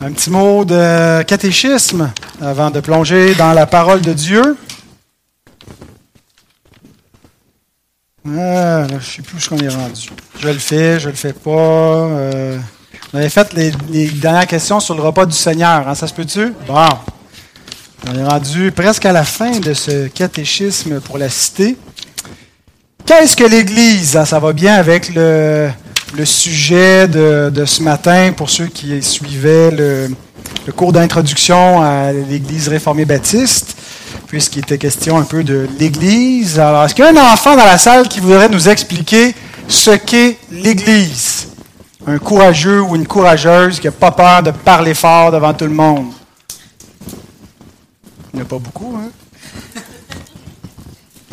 Un petit mot de catéchisme avant de plonger dans la parole de Dieu. Ah, je ne sais plus où qu'on est rendu. Je le fais, je le fais pas. Euh, on avait fait les, dernières questions sur le repas du Seigneur. Hein, ça se peut-tu? Bon. On est rendu presque à la fin de ce catéchisme pour la cité. Qu'est-ce que l'Église? Ah, ça va bien avec le, le sujet de, ce matin pour ceux qui suivaient le, le cours d'introduction à l'Église réformée baptiste, puisqu'il était question un peu de l'Église. Alors, est-ce qu'il y a un enfant dans la salle qui voudrait nous expliquer ce qu'est l'Église? Un courageux ou une courageuse qui n'a pas peur de parler fort devant tout le monde? Il n'y en a pas beaucoup, hein?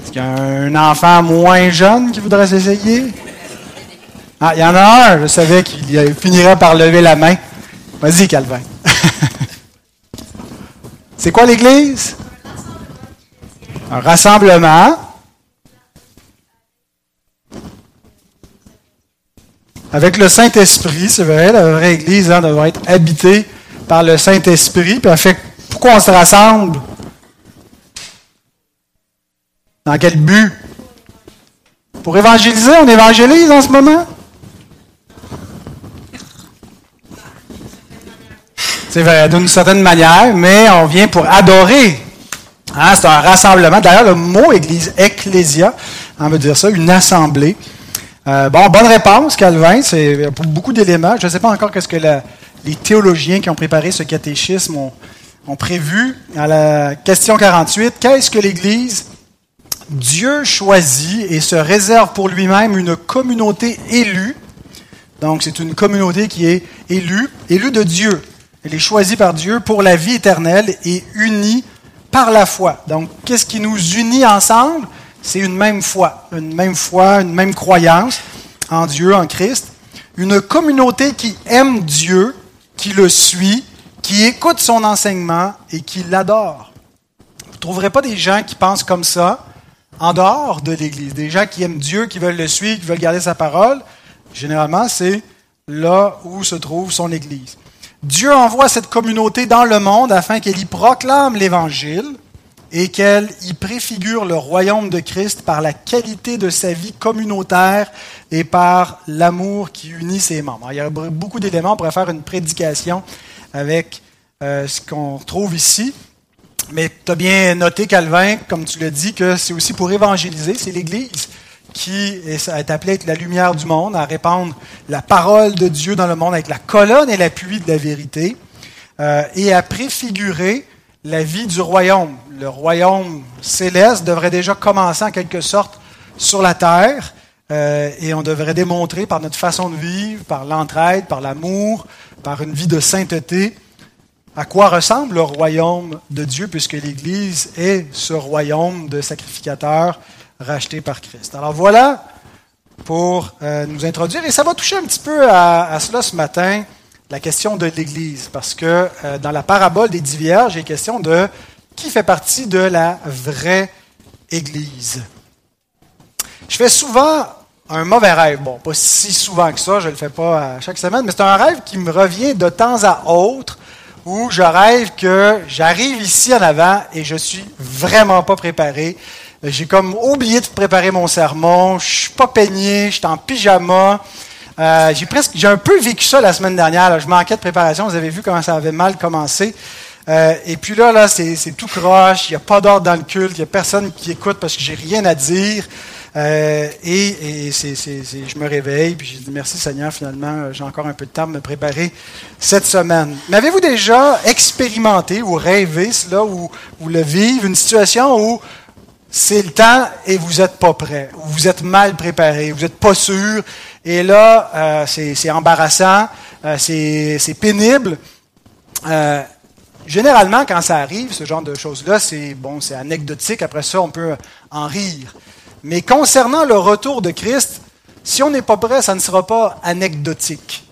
Est-ce qu'il y a un enfant moins jeune qui voudrait s'essayer? Ah, il y en a un, je savais qu'il finirait par lever la main. Vas-y, Calvin. C'est quoi l'Église? Un rassemblement. Avec le Saint-Esprit, c'est vrai, la vraie Église hein, devrait être habitée par le Saint-Esprit. Puis fait, pourquoi on se rassemble? Dans quel but? Pour évangéliser, on évangélise en ce moment? C'est vrai, d'une certaine manière, mais on vient pour adorer. Hein, c'est un rassemblement. D'ailleurs, le mot église, ecclésia, on veut dire ça, une assemblée. Euh, bon, bonne réponse, Calvin. C'est pour beaucoup d'éléments. Je ne sais pas encore qu'est-ce que les théologiens qui ont préparé ce catéchisme ont, ont prévu. À la question 48, qu'est-ce que l'Église? Dieu choisit et se réserve pour lui-même une communauté élue. Donc, c'est une communauté qui est élue, élue de Dieu. Elle est choisie par Dieu pour la vie éternelle et unie par la foi. Donc, qu'est-ce qui nous unit ensemble? C'est une même foi, une même foi, une même croyance en Dieu, en Christ. Une communauté qui aime Dieu, qui le suit, qui écoute son enseignement et qui l'adore. Vous ne trouverez pas des gens qui pensent comme ça en dehors de l'Église. Des gens qui aiment Dieu, qui veulent le suivre, qui veulent garder sa parole. Généralement, c'est là où se trouve son Église. Dieu envoie cette communauté dans le monde afin qu'elle y proclame l'Évangile et qu'elle y préfigure le royaume de Christ par la qualité de sa vie communautaire et par l'amour qui unit ses membres. il y a beaucoup d'éléments, on pourrait faire une prédication avec euh, ce qu'on trouve ici. Mais tu as bien noté, Calvin, comme tu l'as dit, que c'est aussi pour évangéliser, c'est l'Église qui est appelé à être la lumière du monde, à répandre la parole de Dieu dans le monde avec la colonne et l'appui de la vérité, euh, et à préfigurer la vie du royaume. Le royaume céleste devrait déjà commencer en quelque sorte sur la terre, euh, et on devrait démontrer par notre façon de vivre, par l'entraide, par l'amour, par une vie de sainteté, à quoi ressemble le royaume de Dieu, puisque l'Église est ce royaume de sacrificateurs racheté par Christ. Alors voilà pour euh, nous introduire, et ça va toucher un petit peu à, cela ce matin, la question de l'Église, parce que euh, dans la parabole des dix vierges, il est question de qui fait partie de la vraie Église. Je fais souvent un mauvais rêve. Bon, pas si souvent que ça, je ne le fais pas chaque semaine, mais c'est un rêve qui me revient de temps à autre où je rêve que j'arrive ici en avant et je suis vraiment pas préparé. J'ai comme oublié de préparer mon sermon. Je suis pas peigné, je suis en pyjama. Euh, j'ai presque, j'ai un peu vécu ça la semaine dernière. Je manquais de préparation. Vous avez vu comment ça avait mal commencé. Euh, et puis là, là, c'est, tout croche. Il n'y a pas d'ordre dans le culte. Il n'y a personne qui écoute parce que j'ai rien à dire. Euh, et, je me réveille, puis j'ai dit merci Seigneur, finalement, j'ai encore un peu de temps de me préparer cette semaine. Mais avez-vous déjà expérimenté ou rêvé cela, ou le vivre, une situation où c'est le temps et vous n'êtes pas prêt, vous êtes mal préparé, vous n'êtes pas sûr, et là, euh, c'est embarrassant, euh, c'est pénible. Euh, généralement, quand ça arrive, ce genre de choses-là, c'est bon, c'est anecdotique. Après ça, on peut en rire. Mais concernant le retour de Christ, si on n'est pas prêt, ça ne sera pas anecdotique.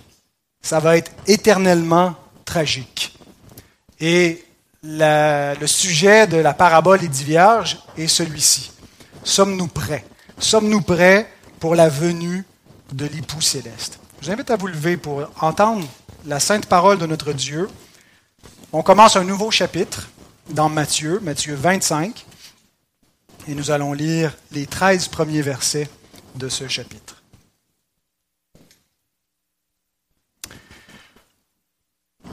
Ça va être éternellement tragique. Et le sujet de la parabole des dix vierges est celui-ci. Sommes-nous prêts? Sommes-nous prêts pour la venue de l'époux céleste? Je vous invite à vous lever pour entendre la sainte parole de notre Dieu. On commence un nouveau chapitre dans Matthieu, Matthieu 25, et nous allons lire les 13 premiers versets de ce chapitre.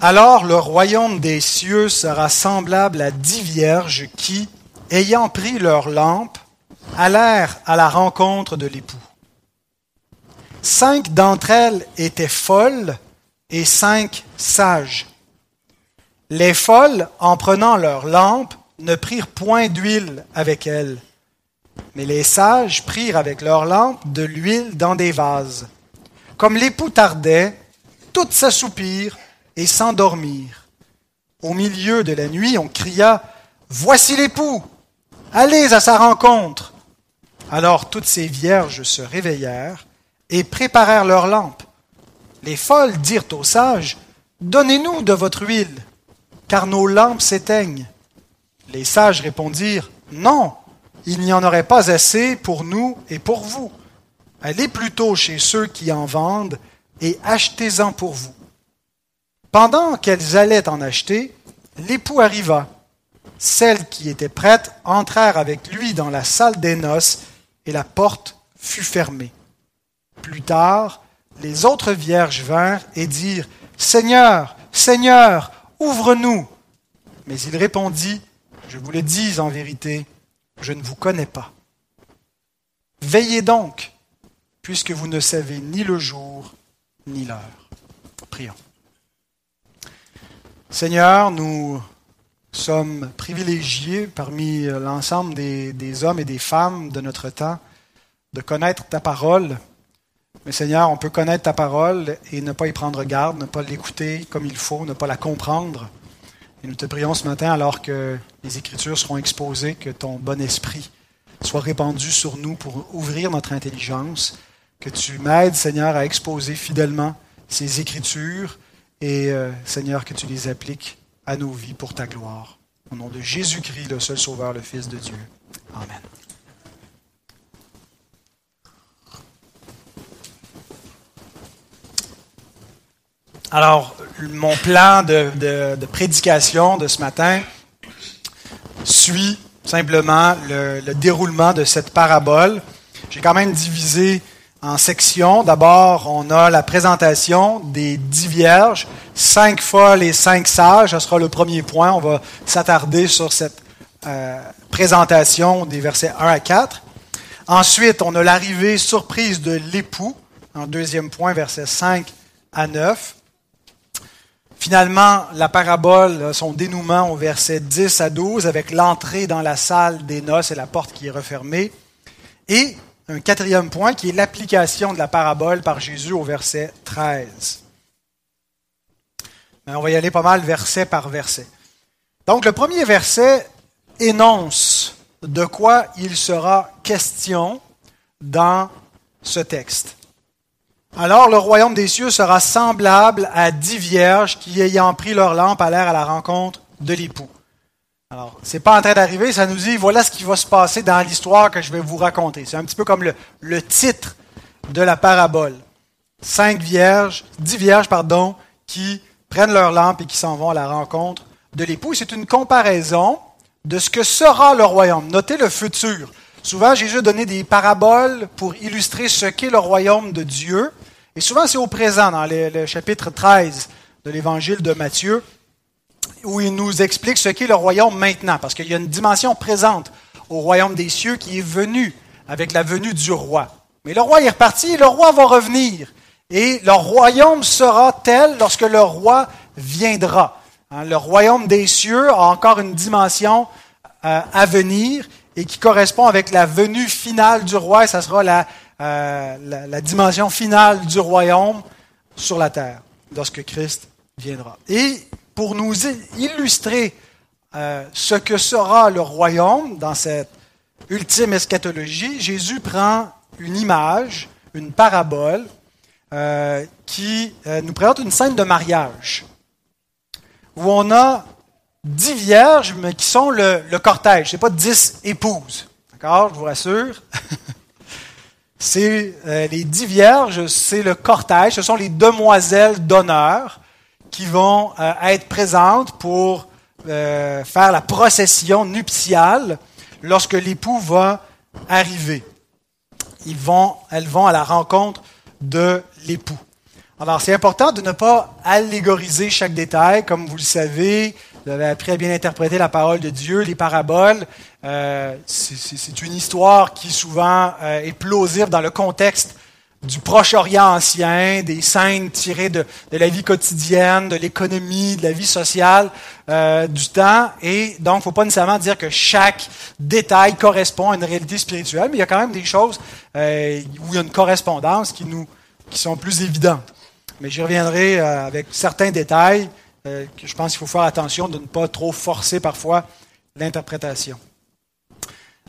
Alors le royaume des cieux sera semblable à dix vierges qui, ayant pris leur lampe, allèrent à la rencontre de l'époux. Cinq d'entre elles étaient folles et cinq sages. Les folles, en prenant leur lampe, ne prirent point d'huile avec elles, mais les sages prirent avec leur lampe de l'huile dans des vases. Comme l'époux tardait, toutes s'assoupirent et s'endormirent. Au milieu de la nuit, on cria Voici l'époux, allez à sa rencontre. Alors toutes ces vierges se réveillèrent et préparèrent leurs lampes. Les folles dirent aux sages, Donnez-nous de votre huile, car nos lampes s'éteignent. Les sages répondirent, Non, il n'y en aurait pas assez pour nous et pour vous. Allez plutôt chez ceux qui en vendent et achetez-en pour vous. Pendant qu'elles allaient en acheter, l'époux arriva. Celles qui étaient prêtes entrèrent avec lui dans la salle des noces et la porte fut fermée. Plus tard, les autres vierges vinrent et dirent, Seigneur, Seigneur, ouvre-nous. Mais il répondit, Je vous le dis en vérité, je ne vous connais pas. Veillez donc, puisque vous ne savez ni le jour ni l'heure. Prions. Seigneur, nous sommes privilégiés parmi l'ensemble des, hommes et des femmes de notre temps de connaître ta parole mais Seigneur, on peut connaître ta parole et ne pas y prendre garde, ne pas l'écouter comme il faut, ne pas la comprendre. Et nous te prions ce matin, alors que les Écritures seront exposées, que ton bon esprit soit répandu sur nous pour ouvrir notre intelligence, que tu m'aides, Seigneur, à exposer fidèlement ces Écritures et, euh, Seigneur, que tu les appliques à nos vies pour ta gloire. Au nom de Jésus-Christ, le seul Sauveur, le Fils de Dieu. Amen. Alors, mon plan de, prédication de ce matin suit simplement le, déroulement de cette parabole. J'ai quand même divisé en sections. D'abord, on a la présentation des dix vierges, cinq folles et cinq sages. Ce sera le premier point. On va s'attarder sur cette euh, présentation des versets 1 à 4. Ensuite, on a l'arrivée surprise de l'époux, en deuxième point, versets 5 à 9. Finalement, la parabole, son dénouement au verset 10 à 12, avec l'entrée dans la salle des noces et la porte qui est refermée. Et un quatrième point qui est l'application de la parabole par Jésus au verset 13. on va y aller pas mal verset par verset. Donc le premier verset énonce de quoi il sera question dans ce texte. Alors le royaume des cieux sera semblable à dix vierges qui, ayant pris leur lampe, allèrent à la rencontre de l'époux. Alors, c'est pas en train d'arriver, ça nous dit, voilà ce qui va se passer dans l'histoire que je vais vous raconter. C'est un petit peu comme le, titre de la parabole. Cinq vierges, dix vierges, pardon, qui prennent leur lampe et qui s'en vont à la rencontre de l'époux. C'est une comparaison de ce que sera le royaume. Notez le futur. Souvent, Jésus donné des paraboles pour illustrer ce qu'est le royaume de Dieu. Et souvent, c'est au présent, dans le, chapitre 13 de l'évangile de Matthieu, où il nous explique ce qu'est le royaume maintenant, parce qu'il y a une dimension présente au royaume des cieux qui est venue avec la venue du roi. Mais le roi est reparti et le roi va revenir. Et le royaume sera tel lorsque le roi viendra. Hein, le royaume des cieux a encore une dimension euh, à venir et qui correspond avec la venue finale du roi, et ça sera euh, la, la, dimension finale du royaume sur la terre, lorsque Christ viendra. Et pour nous illustrer euh, ce que sera le royaume dans cette ultime eschatologie, Jésus prend une image, une parabole, euh, qui nous présente une scène de mariage, où on a dix vierges, mais qui sont le, cortège. Ce n'est pas dix épouses. D'accord? Je vous rassure. c'est euh, les dix vierges, c'est le cortège. Ce sont les demoiselles d'honneur qui vont euh, être présentes pour euh, faire la procession nuptiale lorsque l'époux va arriver. Ils vont, elles vont à la rencontre de l'époux. Alors, c'est important de ne pas allégoriser chaque détail. Comme vous le savez, vous avez appris à bien interpréter la parole de Dieu, les paraboles. Euh, c'est une histoire qui souvent euh, est plausible dans le contexte du Proche-Orient ancien, des scènes tirées de, la vie quotidienne, de l'économie, de la vie sociale euh, du temps. Et donc, il ne faut pas nécessairement dire que chaque détail correspond à une réalité spirituelle, mais il y a quand même des choses où il y a une correspondance qui, nous, qui sont plus évidentes. Mais j'y reviendrai avec certains détails que je pense qu'il faut faire attention de ne pas trop forcer parfois l'interprétation.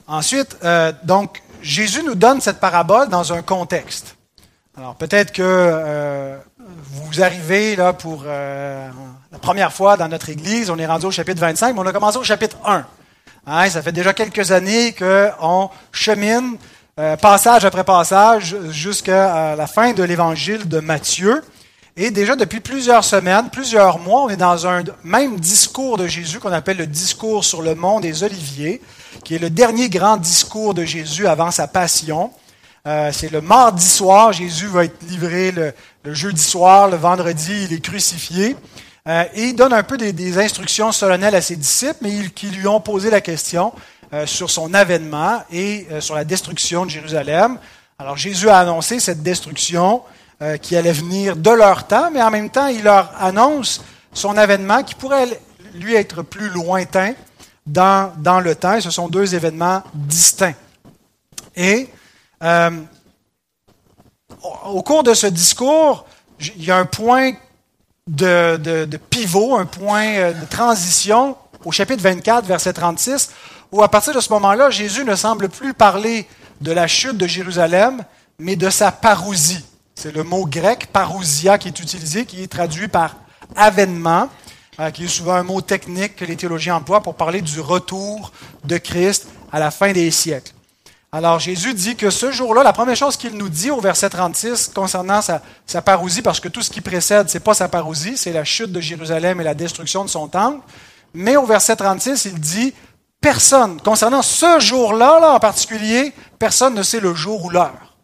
Ensuite, euh, donc, Jésus nous donne cette parabole dans un contexte. Alors, peut-être que euh, vous arrivez là pour euh, la première fois dans notre Église, on est rendu au chapitre 25, mais on a commencé au chapitre 1. Hein, ça fait déjà quelques années qu'on chemine passage après passage jusqu'à la fin de l'évangile de Matthieu. Et déjà depuis plusieurs semaines, plusieurs mois, on est dans un même discours de Jésus qu'on appelle le discours sur le mont des Oliviers qui est le dernier grand discours de Jésus avant sa passion. Euh, c'est le mardi soir, Jésus va être livré le, jeudi soir, le vendredi, il est crucifié. Euh, et il donne un peu des, instructions solennelles à ses disciples, mais qui lui ont posé la question euh, sur son avènement et sur la destruction de Jérusalem. Alors Jésus a annoncé cette destruction qui allait venir de leur temps, mais en même temps, il leur annonce son avènement qui pourrait lui être plus lointain dans, dans le temps. ce sont deux événements distincts. Et euh, au cours de ce discours, il y a un point de, de, pivot, un point euh, de transition au chapitre 24, verset 36, où à partir de ce moment-là, Jésus ne semble plus parler de la chute de Jérusalem, mais de sa parousie. C'est le mot grec parousia qui est utilisé, qui est traduit par avènement. Euh, qui est souvent un mot technique que les théologiens emploient pour parler du retour de Christ à la fin des siècles. Alors Jésus dit que ce jour-là, la première chose qu'il nous dit au verset 36 concernant sa, sa parousie, parce que tout ce qui précède, c'est pas sa parousie, c'est la chute de Jérusalem et la destruction de son temple. Mais au verset 36, il dit, personne, concernant ce jour-là là, en particulier, personne ne sait le jour ou l'heure.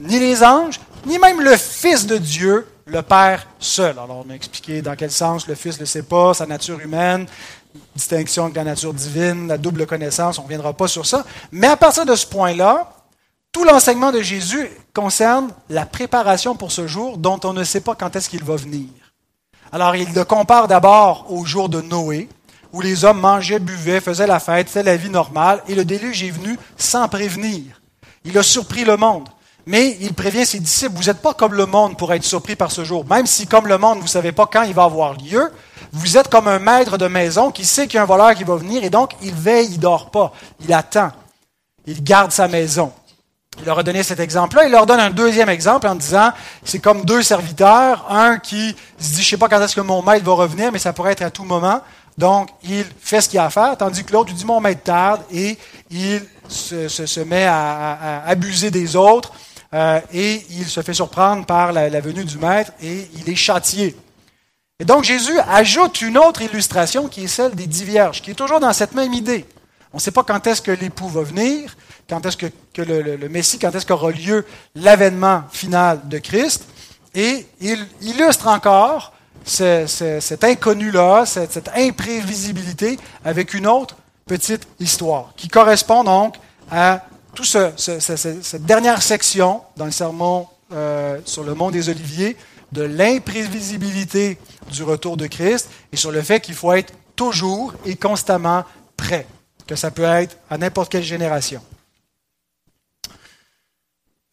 Ni les anges, ni même le Fils de Dieu, le Père seul. Alors, on a expliqué dans quel sens le Fils ne sait pas, sa nature humaine, distinction avec la nature divine, la double connaissance, on ne reviendra pas sur ça. Mais à partir de ce point-là, tout l'enseignement de Jésus concerne la préparation pour ce jour dont on ne sait pas quand est-ce qu'il va venir. Alors, il le compare d'abord au jour de Noé, où les hommes mangeaient, buvaient, faisaient la fête, faisaient la vie normale, et le déluge est venu sans prévenir. Il a surpris le monde. Mais il prévient ses disciples, vous n'êtes pas comme le monde pour être surpris par ce jour. Même si, comme le monde, vous ne savez pas quand il va avoir lieu, vous êtes comme un maître de maison qui sait qu'il y a un voleur qui va venir et donc il veille, il dort pas, il attend, il garde sa maison. Il leur a donné cet exemple-là. Il leur donne un deuxième exemple en disant, c'est comme deux serviteurs, un qui se dit, je sais pas quand est-ce que mon maître va revenir, mais ça pourrait être à tout moment. Donc, il fait ce qu'il a à faire, tandis que l'autre lui dit, mon maître tarde, et il se, met à abuser des autres euh, et il se fait surprendre par la, venue du maître et il est châtié. Et donc Jésus ajoute une autre illustration qui est celle des dix vierges, qui est toujours dans cette même idée. On ne sait pas quand est-ce que l'époux va venir, quand est-ce que, le, Messie, quand est-ce qu'aura lieu l'avènement final de Christ. Et il illustre encore cet inconnu-là, cette, imprévisibilité avec une autre petite histoire qui correspond donc à toute cette dernière section dans le sermon euh, sur le mont des Oliviers, de l'imprévisibilité du retour de Christ et sur le fait qu'il faut être toujours et constamment prêt, que ça peut être à n'importe quelle génération.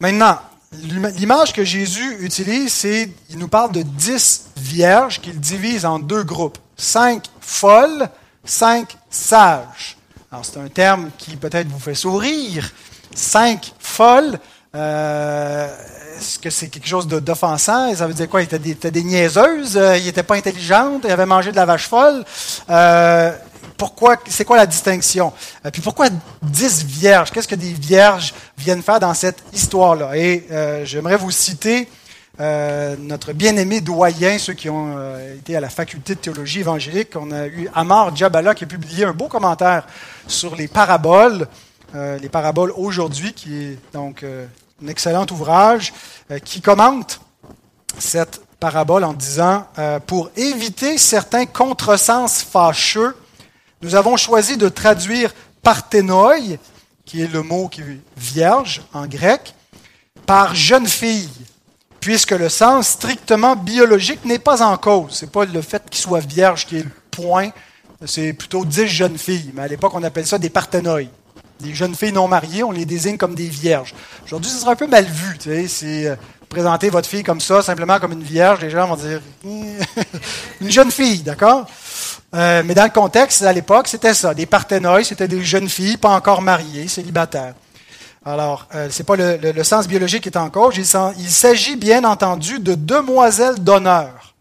Maintenant, l'image que Jésus utilise, c'est, il nous parle de dix vierges qu'il divise en deux groupes. Cinq folles, cinq sages. Alors, c'est un terme qui peut-être vous fait sourire, cinq folles. Euh, est-ce que c'est quelque chose d'offensant? Ça veut dire quoi? Ils étaient des, niaiseuses, euh, ils n'étaient pas intelligentes, ils avaient mangé de la vache folle. Euh, pourquoi, c'est quoi la distinction? puis pourquoi dix vierges? Qu'est-ce que des vierges viennent faire dans cette histoire-là? Et j'aimerais vous citer euh, notre bien-aimé doyen, ceux qui ont euh, été à la faculté de théologie évangélique, on a eu Amar Djabala qui a publié un beau commentaire sur les paraboles, euh, les paraboles aujourd'hui, qui est donc un excellent ouvrage, qui commente cette parabole en disant, pour éviter certains contresens fâcheux, nous avons choisi de traduire parthénoi, qui est le mot qui est vierge en grec, par jeune fille puisque le sens strictement biologique n'est pas en cause. Ce n'est pas le fait qu'il soit vierge qui est le point, c'est plutôt dix jeunes filles. Mais à l'époque, on appelle ça des parthénoïs. Des jeunes filles non mariées, on les désigne comme des vierges. Aujourd'hui, ce sera un peu mal vu. C'est euh, présenter votre fille comme ça, simplement comme une vierge, les gens vont dire une jeune fille, d'accord? Euh, Mais dans le contexte, à l'époque, c'était ça. Des parthénoïs, c'était des jeunes filles pas encore mariées, célibataires. Alors, euh, ce n'est pas le, sens biologique qui est en cause. Il, il s'agit bien entendu de demoiselles d'honneur.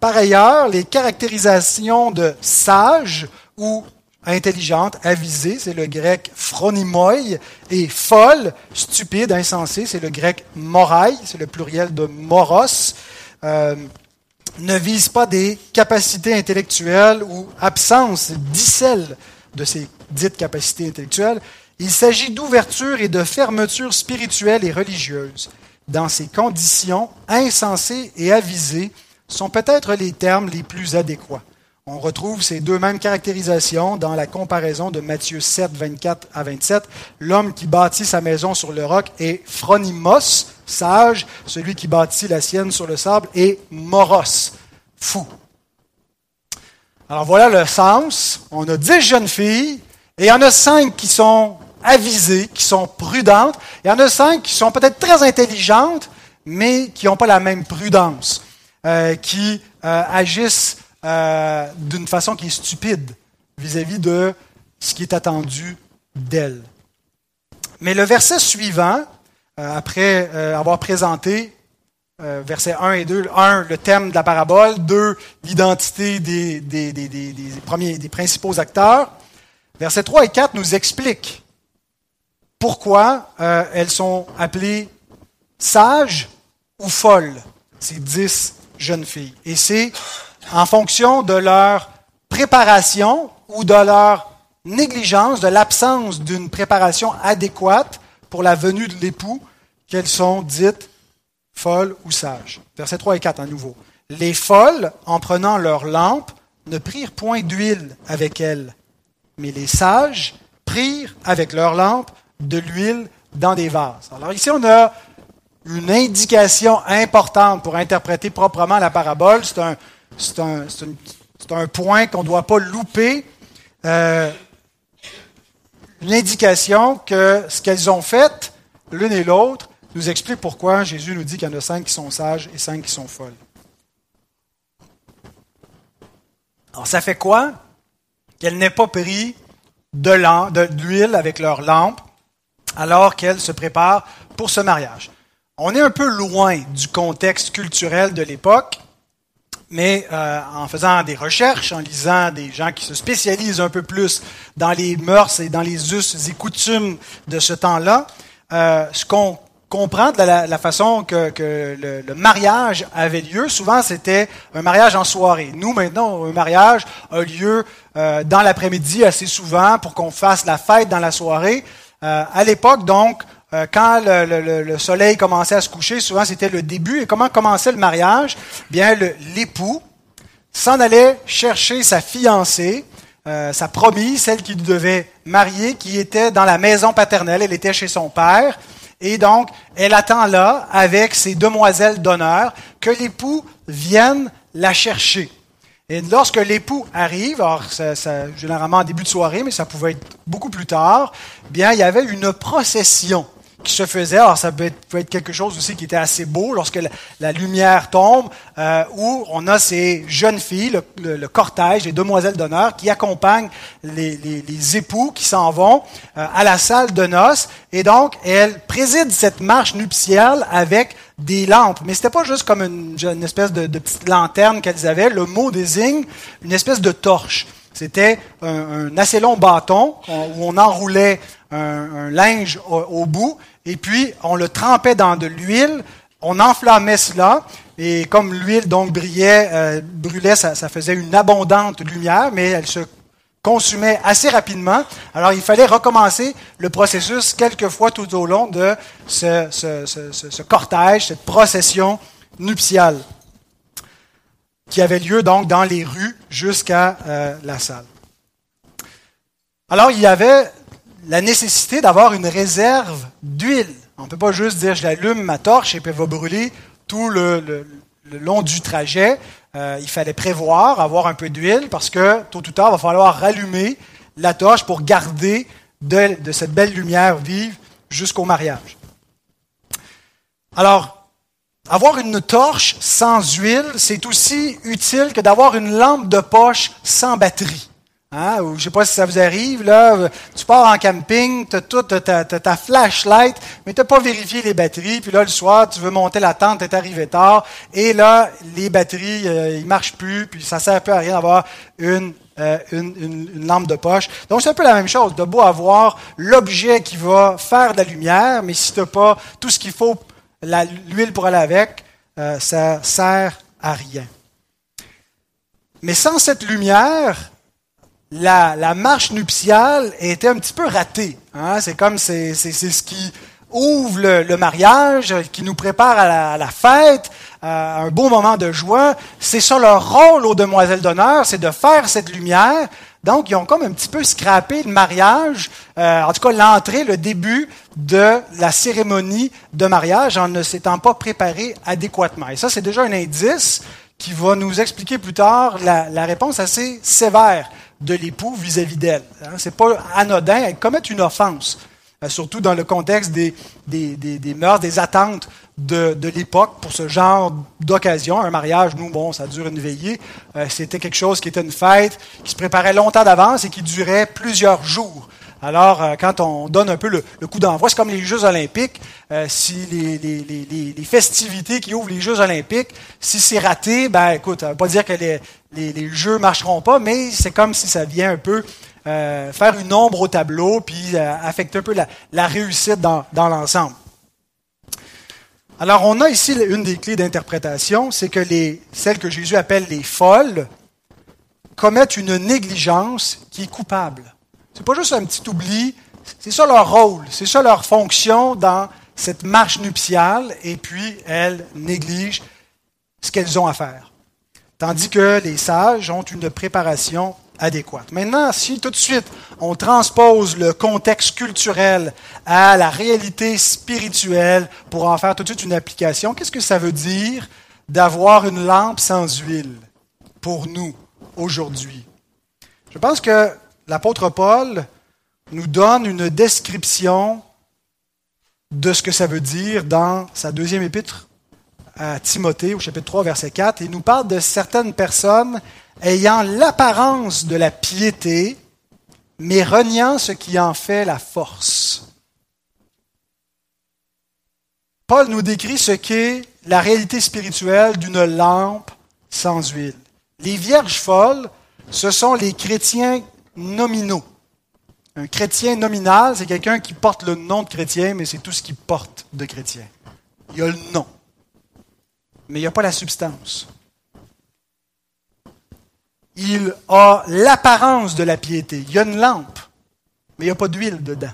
Par ailleurs, les caractérisations de sage ou intelligente, avisée, c'est le grec phronimoi, et folle, stupide, insensée, c'est le grec morai, c'est le pluriel de moros, euh, ne visent pas des capacités intellectuelles ou absence, dicelle de ces dites capacités intellectuelles, il s'agit d'ouverture et de fermeture spirituelle et religieuse. Dans ces conditions, insensées et avisées sont peut-être les termes les plus adéquats. On retrouve ces deux mêmes caractérisations dans la comparaison de Matthieu 7, 24 à 27. L'homme qui bâtit sa maison sur le roc est phronimos, sage. Celui qui bâtit la sienne sur le sable est moros, fou. Alors voilà le sens. On a dix jeunes filles et il y en a cinq qui sont avisées, qui sont prudentes. Il y en a cinq qui sont peut-être très intelligentes, mais qui n'ont pas la même prudence, euh, qui euh, agissent euh, d'une façon qui est stupide vis-à-vis de ce qui est attendu d'elles. Mais le verset suivant, après avoir présenté versets 1 et 2, 1, le thème de la parabole, 2, l'identité des, des, des, des, premiers, des principaux acteurs, versets 3 et 4 nous expliquent pourquoi euh, elles sont appelées sages ou folles, ces dix jeunes filles. Et c'est en fonction de leur préparation ou de leur négligence, de l'absence d'une préparation adéquate pour la venue de l'époux qu'elles sont dites folles ou sages. Versets 3 et 4 à nouveau. Les folles, en prenant leur lampe, ne prirent point d'huile avec elles, mais les sages prirent avec leur lampe de l'huile dans des vases. Alors ici, on a une indication importante pour interpréter proprement la parabole. C'est un, un, un, point qu'on ne doit pas louper. Euh, une indication que ce qu'elles ont fait, l'une et l'autre, nous explique pourquoi Jésus nous dit qu'il y en a cinq qui sont sages et cinq qui sont folles. Alors, ça fait quoi? Qu'elle n'ait pas pris de l'huile avec leur lampe alors qu'elle se prépare pour ce mariage? On est un peu loin du contexte culturel de l'époque, mais euh, en faisant des recherches, en lisant des gens qui se spécialisent un peu plus dans les mœurs et dans les us et coutumes de ce temps-là, euh, ce qu'on comprend de la, façon que, le, mariage avait lieu, souvent c'était un mariage en soirée. Nous, maintenant, un mariage a lieu euh, dans l'après-midi assez souvent pour qu'on fasse la fête dans la soirée. Euh, à l'époque, donc, euh, quand le, soleil commençait à se coucher, souvent c'était le début. Et comment commençait le mariage? Bien, l'époux s'en allait chercher sa fiancée, euh, sa promise, celle qu'il devait marier, qui était dans la maison paternelle. Elle était chez son père. Et donc, elle attend là, avec ses demoiselles d'honneur, que l'époux vienne la chercher. Et lorsque l'époux arrive, alors ça, généralement en début de soirée, mais ça pouvait être beaucoup plus tard, bien il y avait une procession se faisait. Alors ça peut être, quelque chose aussi qui était assez beau lorsque la, lumière tombe, euh, où on a ces jeunes filles, le, cortège, les demoiselles d'honneur, qui accompagnent les, époux qui s'en vont euh, à la salle de noces. Et donc, elles président cette marche nuptiale avec des lampes. Mais c'était pas juste comme une, espèce de, petite lanterne qu'elles avaient. Le mot désigne une espèce de torche. C'était un, assez long bâton où on enroulait un, linge au, bout et puis on le trempait dans de l'huile on enflammait cela, et comme l'huile donc brillait, euh, brûlait, ça, faisait une abondante lumière, mais elle se consumait assez rapidement. Alors il fallait recommencer le processus quelques fois tout au long de ce, cortège, cette procession nuptiale, qui avait lieu donc dans les rues jusqu'à euh, la salle. Alors il y avait la nécessité d'avoir une réserve d'huile. On ne peut pas juste dire j'allume ma torche et puis elle va brûler tout le, long du trajet. Euh, il fallait prévoir, avoir un peu d'huile parce que tôt ou tard, il va falloir rallumer la torche pour garder de, de cette belle lumière vive jusqu'au mariage. Alors, avoir une torche sans huile, c'est aussi utile que d'avoir une lampe de poche sans batterie. Hein? Ou, je ne sais pas si ça vous arrive, là, tu pars en camping, tu as toute ta, ta, flashlight, mais tu n'as pas vérifié les batteries, puis là, le soir, tu veux monter la tente, tu es arrivé tard, et là, les batteries, euh, ils marchent plus, puis ça sert peu à rien d'avoir une, euh, une, lampe de poche. Donc, c'est un peu la même chose, de beau avoir l'objet qui va faire de la lumière, mais si tu n'as pas tout ce qu'il faut, l'huile pour aller avec, euh, ça sert à rien. Mais sans cette lumière, la, marche nuptiale était un petit peu ratée. Hein. C'est comme c'est, ce qui ouvre le, mariage, qui nous prépare à la, fête, à un beau moment de joie. C'est ça leur rôle aux demoiselles d'honneur, c'est de faire cette lumière. Donc, ils ont comme un petit peu scrappé le mariage, euh, en tout cas l'entrée, le début de la cérémonie de mariage en ne s'étant pas préparé adéquatement. Et ça, c'est déjà un indice qui va nous expliquer plus tard la, la réponse assez sévère de l'époux vis-à-vis d'elle. Hein, c'est pas anodin, elle commet une offense, euh, surtout dans le contexte des, des, des, des mœurs, des attentes de, de l'époque pour ce genre d'occasion. Un mariage, nous, bon, ça dure une veillée. Euh, c'était quelque chose qui était une fête, qui se préparait longtemps d'avance et qui durait plusieurs jours. Alors, euh, quand on donne un peu le, coup d'envoi, c'est comme les Jeux olympiques. Euh, si les, festivités qui ouvrent les Jeux olympiques, si c'est raté, ben écoute, ça veut pas dire que les, les, Jeux marcheront pas, mais c'est comme si ça vient un peu euh, faire une ombre au tableau, puis affecter un peu la, la réussite dans, dans l'ensemble. Alors, on a ici une des clés d'interprétation, c'est que les, celles que Jésus appelle les folles commettent une négligence qui est coupable. C'est pas juste un petit oubli, c'est ça leur rôle, c'est ça leur fonction dans cette marche nuptiale, et puis elles négligent ce qu'elles ont à faire. Tandis que les sages ont une préparation adéquate. Maintenant, si tout de suite on transpose le contexte culturel à la réalité spirituelle pour en faire tout de suite une application, qu'est-ce que ça veut dire d'avoir une lampe sans huile pour nous aujourd'hui? Je pense que l'apôtre Paul nous donne une description de ce que ça veut dire dans sa deuxième épître à Timothée au chapitre 3 verset 4. Il nous parle de certaines personnes ayant l'apparence de la piété, mais reniant ce qui en fait la force. Paul nous décrit ce qu'est la réalité spirituelle d'une lampe sans huile. Les vierges folles, ce sont les chrétiens nominaux. Un chrétien nominal, c'est quelqu'un qui porte le nom de chrétien, mais c'est tout ce qu'il porte de chrétien. Il y a le nom, mais il n'y a pas la substance. Il a l'apparence de la piété. Il y a une lampe, mais il n'y a pas d'huile dedans.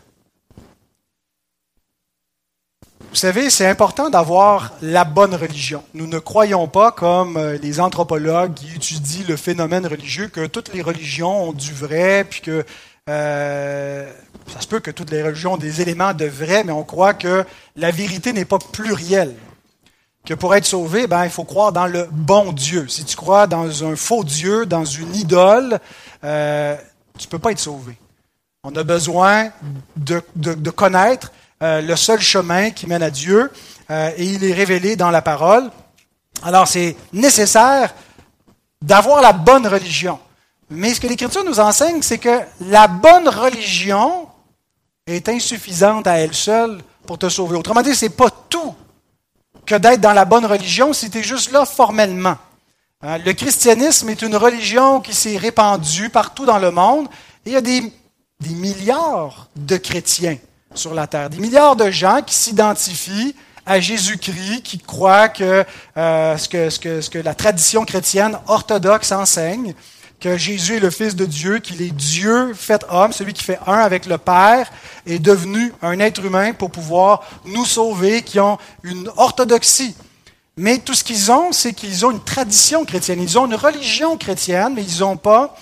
Vous savez, c'est important d'avoir la bonne religion. Nous ne croyons pas, comme euh, les anthropologues qui étudient le phénomène religieux, que toutes les religions ont du vrai, puis que euh, ça se peut que toutes les religions ont des éléments de vrai, mais on croit que la vérité n'est pas plurielle. Que pour être sauvé, ben, il faut croire dans le bon Dieu. Si tu crois dans un faux Dieu, dans une idole, euh, tu ne peux pas être sauvé. On a besoin de, connaître euh, le seul chemin qui mène à Dieu, euh, et il est révélé dans la parole. Alors c'est nécessaire d'avoir la bonne religion. Mais ce que l'Écriture nous enseigne, c'est que la bonne religion est insuffisante à elle seule pour te sauver. Autrement dit, ce n'est pas tout que d'être dans la bonne religion si tu es juste là formellement. Hein, le christianisme est une religion qui s'est répandue partout dans le monde et il y a des milliards de chrétiens sur la terre. Des milliards de gens qui s'identifient à Jésus-Christ, qui croient que, euh, ce que, ce, que, ce que la tradition chrétienne orthodoxe enseigne, que Jésus est le Fils de Dieu, qu'il est Dieu fait homme, celui qui fait un avec le Père, est devenu un être humain pour pouvoir nous sauver, qui ont une orthodoxie. Mais tout ce qu'ils ont, c'est qu'ils ont une tradition chrétienne, ils ont une religion chrétienne, mais ils n'ont pas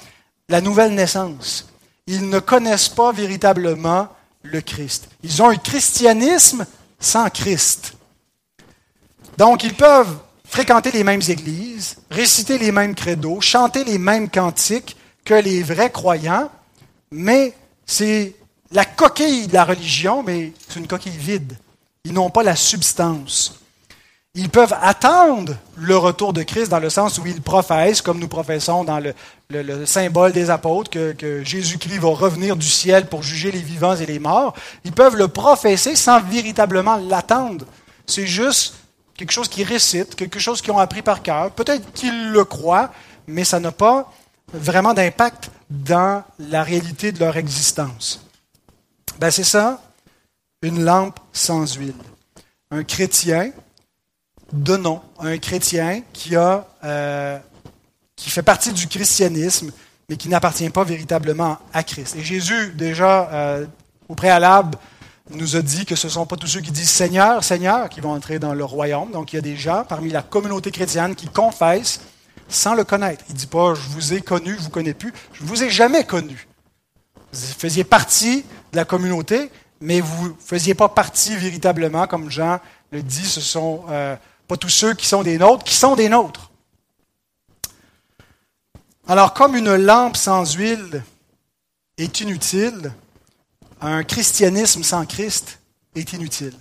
la nouvelle naissance. Ils ne connaissent pas véritablement le Christ. Ils ont un christianisme sans Christ. Donc, ils peuvent fréquenter les mêmes églises, réciter les mêmes credos, chanter les mêmes cantiques que les vrais croyants, mais c'est la coquille de la religion, mais c'est une coquille vide. Ils n'ont pas la substance. Ils peuvent attendre le retour de Christ dans le sens où ils professent, comme nous professons dans le, symbole des apôtres, que, Jésus-Christ va revenir du ciel pour juger les vivants et les morts. Ils peuvent le professer sans véritablement l'attendre. C'est juste quelque chose qu'ils récitent, quelque chose qu'ils ont appris par cœur. Peut-être qu'ils le croient, mais ça n'a pas vraiment d'impact dans la réalité de leur existence. Ben, c'est ça, une lampe sans huile. Un chrétien nom, un chrétien qui, a, euh, qui fait partie du christianisme, mais qui n'appartient pas véritablement à Christ. Et Jésus, déjà euh, au préalable, nous a dit que ce ne sont pas tous ceux qui disent Seigneur, Seigneur qui vont entrer dans le royaume. Donc il y a des gens parmi la communauté chrétienne qui confessent sans le connaître. Il ne dit pas Je vous ai connu, je ne vous connais plus. Je ne vous ai jamais connu. Vous faisiez partie de la communauté, mais vous ne faisiez pas partie véritablement, comme Jean le dit, ce sont euh, pas tous ceux qui sont des nôtres, qui sont des nôtres. Alors, comme une lampe sans huile est inutile, un christianisme sans Christ est inutile.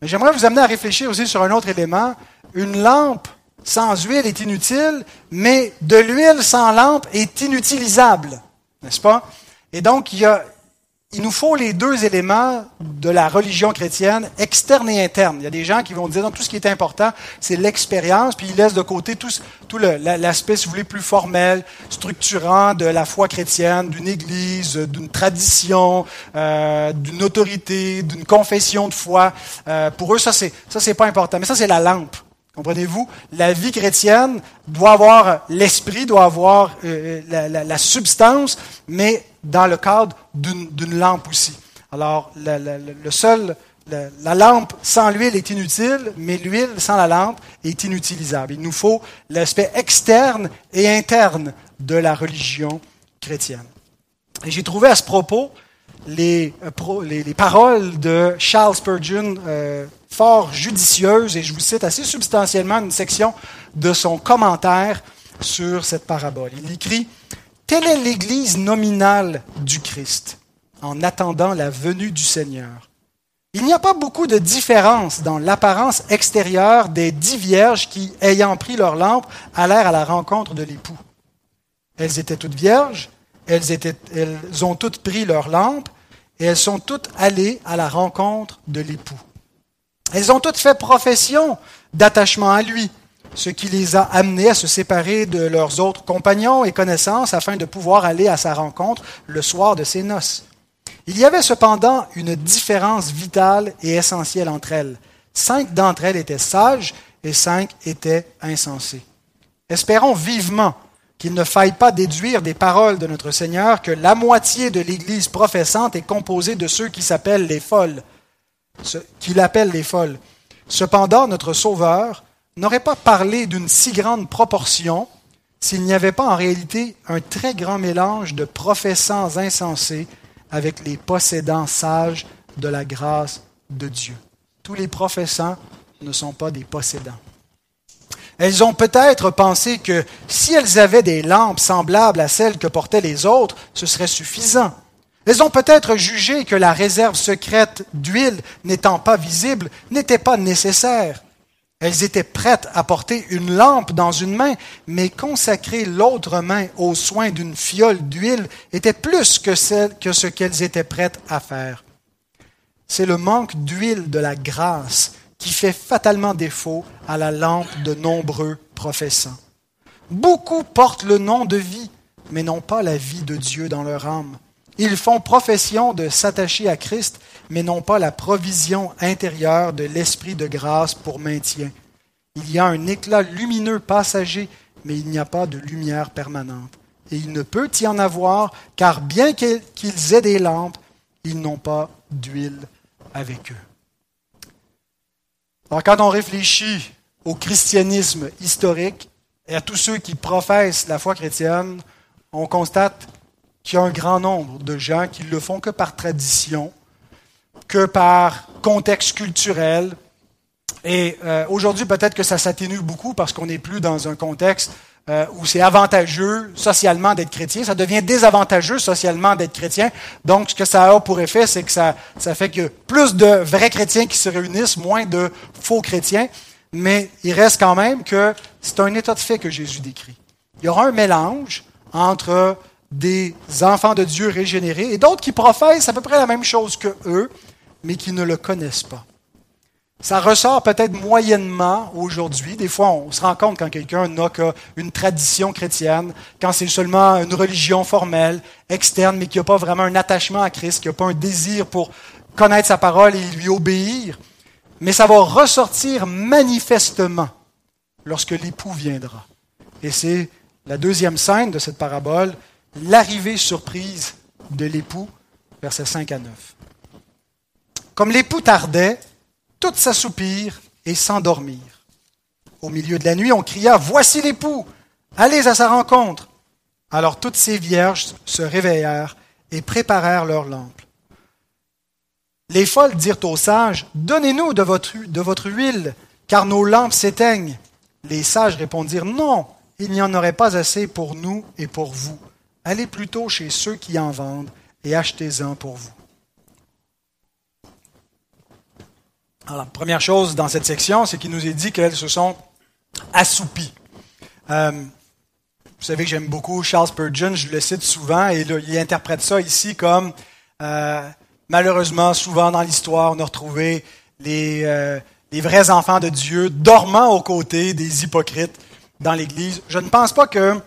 Mais j'aimerais vous amener à réfléchir aussi sur un autre élément. Une lampe sans huile est inutile, mais de l'huile sans lampe est inutilisable. N'est-ce pas? Et donc, il, y a, il nous faut les deux éléments de la religion chrétienne, externe et interne. Il y a des gens qui vont dire, non, tout ce qui est important, c'est l'expérience, puis ils laissent de côté tout, tout l'aspect, si vous voulez, plus formel, structurant de la foi chrétienne, d'une église, d'une tradition, euh, d'une autorité, d'une confession de foi. Euh, pour eux, ça, c'est ça, c'est pas important. Mais ça, c'est la lampe. Comprenez-vous? La vie chrétienne doit avoir l'esprit, doit avoir euh, la, la, la substance, mais dans le cadre d'une lampe aussi. Alors, le seul, la lampe sans l'huile est inutile, mais l'huile sans la lampe est inutilisable. Il nous faut l'aspect externe et interne de la religion chrétienne. Et j'ai trouvé à ce propos les, euh, les, paroles de Charles Spurgeon euh, fort judicieuses, et je vous cite assez substantiellement une section de son commentaire sur cette parabole. Il écrit Telle est l'Église nominale du Christ, en attendant la venue du Seigneur. Il n'y a pas beaucoup de différence dans l'apparence extérieure des dix vierges qui, ayant pris leur lampe, allèrent à la rencontre de l'époux. Elles étaient toutes vierges, elles, elles ont toutes pris leur lampe, et elles sont toutes allées à la rencontre de l'époux. Elles ont toutes fait profession d'attachement à lui, ce qui les a amenés à se séparer de leurs autres compagnons et connaissances afin de pouvoir aller à sa rencontre le soir de ses noces. Il y avait cependant une différence vitale et essentielle entre elles. Cinq d'entre elles étaient sages et cinq étaient insensées. Espérons vivement qu'il ne faille pas déduire des paroles de notre Seigneur que la moitié de l'Église professante est composée de ceux qui s'appellent les folles, les folles. Cependant, notre Sauveur n'aurait pas parlé d'une si grande proportion s'il n'y avait pas en réalité un très grand mélange de professants insensés avec les possédants sages de la grâce de Dieu. Tous les professants ne sont pas des possédants. Elles ont peut-être pensé que si elles avaient des lampes semblables à celles que portaient les autres, ce serait suffisant. Elles ont peut-être jugé que la réserve secrète d'huile n'étant pas visible n'était pas nécessaire. Elles étaient prêtes à porter une lampe dans une main, mais consacrer l'autre main aux soins d'une fiole d'huile était plus que, que ce qu'elles étaient prêtes à faire. C'est le manque d'huile de la grâce qui fait fatalement défaut à la lampe de nombreux professants. Beaucoup portent le nom de vie, mais n'ont pas la vie de Dieu dans leur âme. Ils font profession de s'attacher à Christ, mais n'ont pas la provision intérieure de l'esprit de grâce pour maintien. Il y a un éclat lumineux passager, mais il n'y a pas de lumière permanente. Et il ne peut y en avoir, car bien qu'ils aient des lampes, ils n'ont pas d'huile avec eux. Alors quand on réfléchit au christianisme historique et à tous ceux qui professent la foi chrétienne, on constate qu'il y a un grand nombre de gens qui le font que par tradition, que par contexte culturel. Et euh, aujourd'hui, peut-être que ça s'atténue beaucoup parce qu'on n'est plus dans un contexte euh, où c'est avantageux socialement d'être chrétien. Ça devient désavantageux socialement d'être chrétien. Donc, ce que ça a pour effet, c'est que ça, ça fait que plus de vrais chrétiens qui se réunissent, moins de faux chrétiens. Mais il reste quand même que c'est un état de fait que Jésus décrit. Il y aura un mélange entre des enfants de Dieu régénérés et d'autres qui professent à peu près la même chose que eux, mais qui ne le connaissent pas. Ça ressort peut-être moyennement aujourd'hui. Des fois, on se rend compte quand quelqu'un n'a qu'une tradition chrétienne, quand c'est seulement une religion formelle, externe, mais qui n'a pas vraiment un attachement à Christ, qui n'a pas un désir pour connaître sa parole et lui obéir. Mais ça va ressortir manifestement lorsque l'époux viendra. Et c'est la deuxième scène de cette parabole l'arrivée surprise de l'époux, versets 5 à 9. Comme l'époux tardait, toutes s'assoupirent et s'endormirent. Au milieu de la nuit, on cria Voici l'époux, allez à sa rencontre. Alors toutes ces vierges se réveillèrent et préparèrent leurs lampes. Les folles dirent aux sages Donnez-nous de votre, de votre huile, car nos lampes s'éteignent. Les sages répondirent Non, il n'y en aurait pas assez pour nous et pour vous. Allez plutôt chez ceux qui en vendent et achetez-en pour vous. Alors, première chose dans cette section, c'est qu'il nous est dit qu'elles se sont assoupies. Euh, vous savez que j'aime beaucoup Charles Spurgeon, je le cite souvent, et il interprète ça ici comme, euh, malheureusement, souvent dans l'histoire, on a retrouvé les, euh, les vrais enfants de Dieu dormant aux côtés des hypocrites dans l'Église. Je ne pense pas que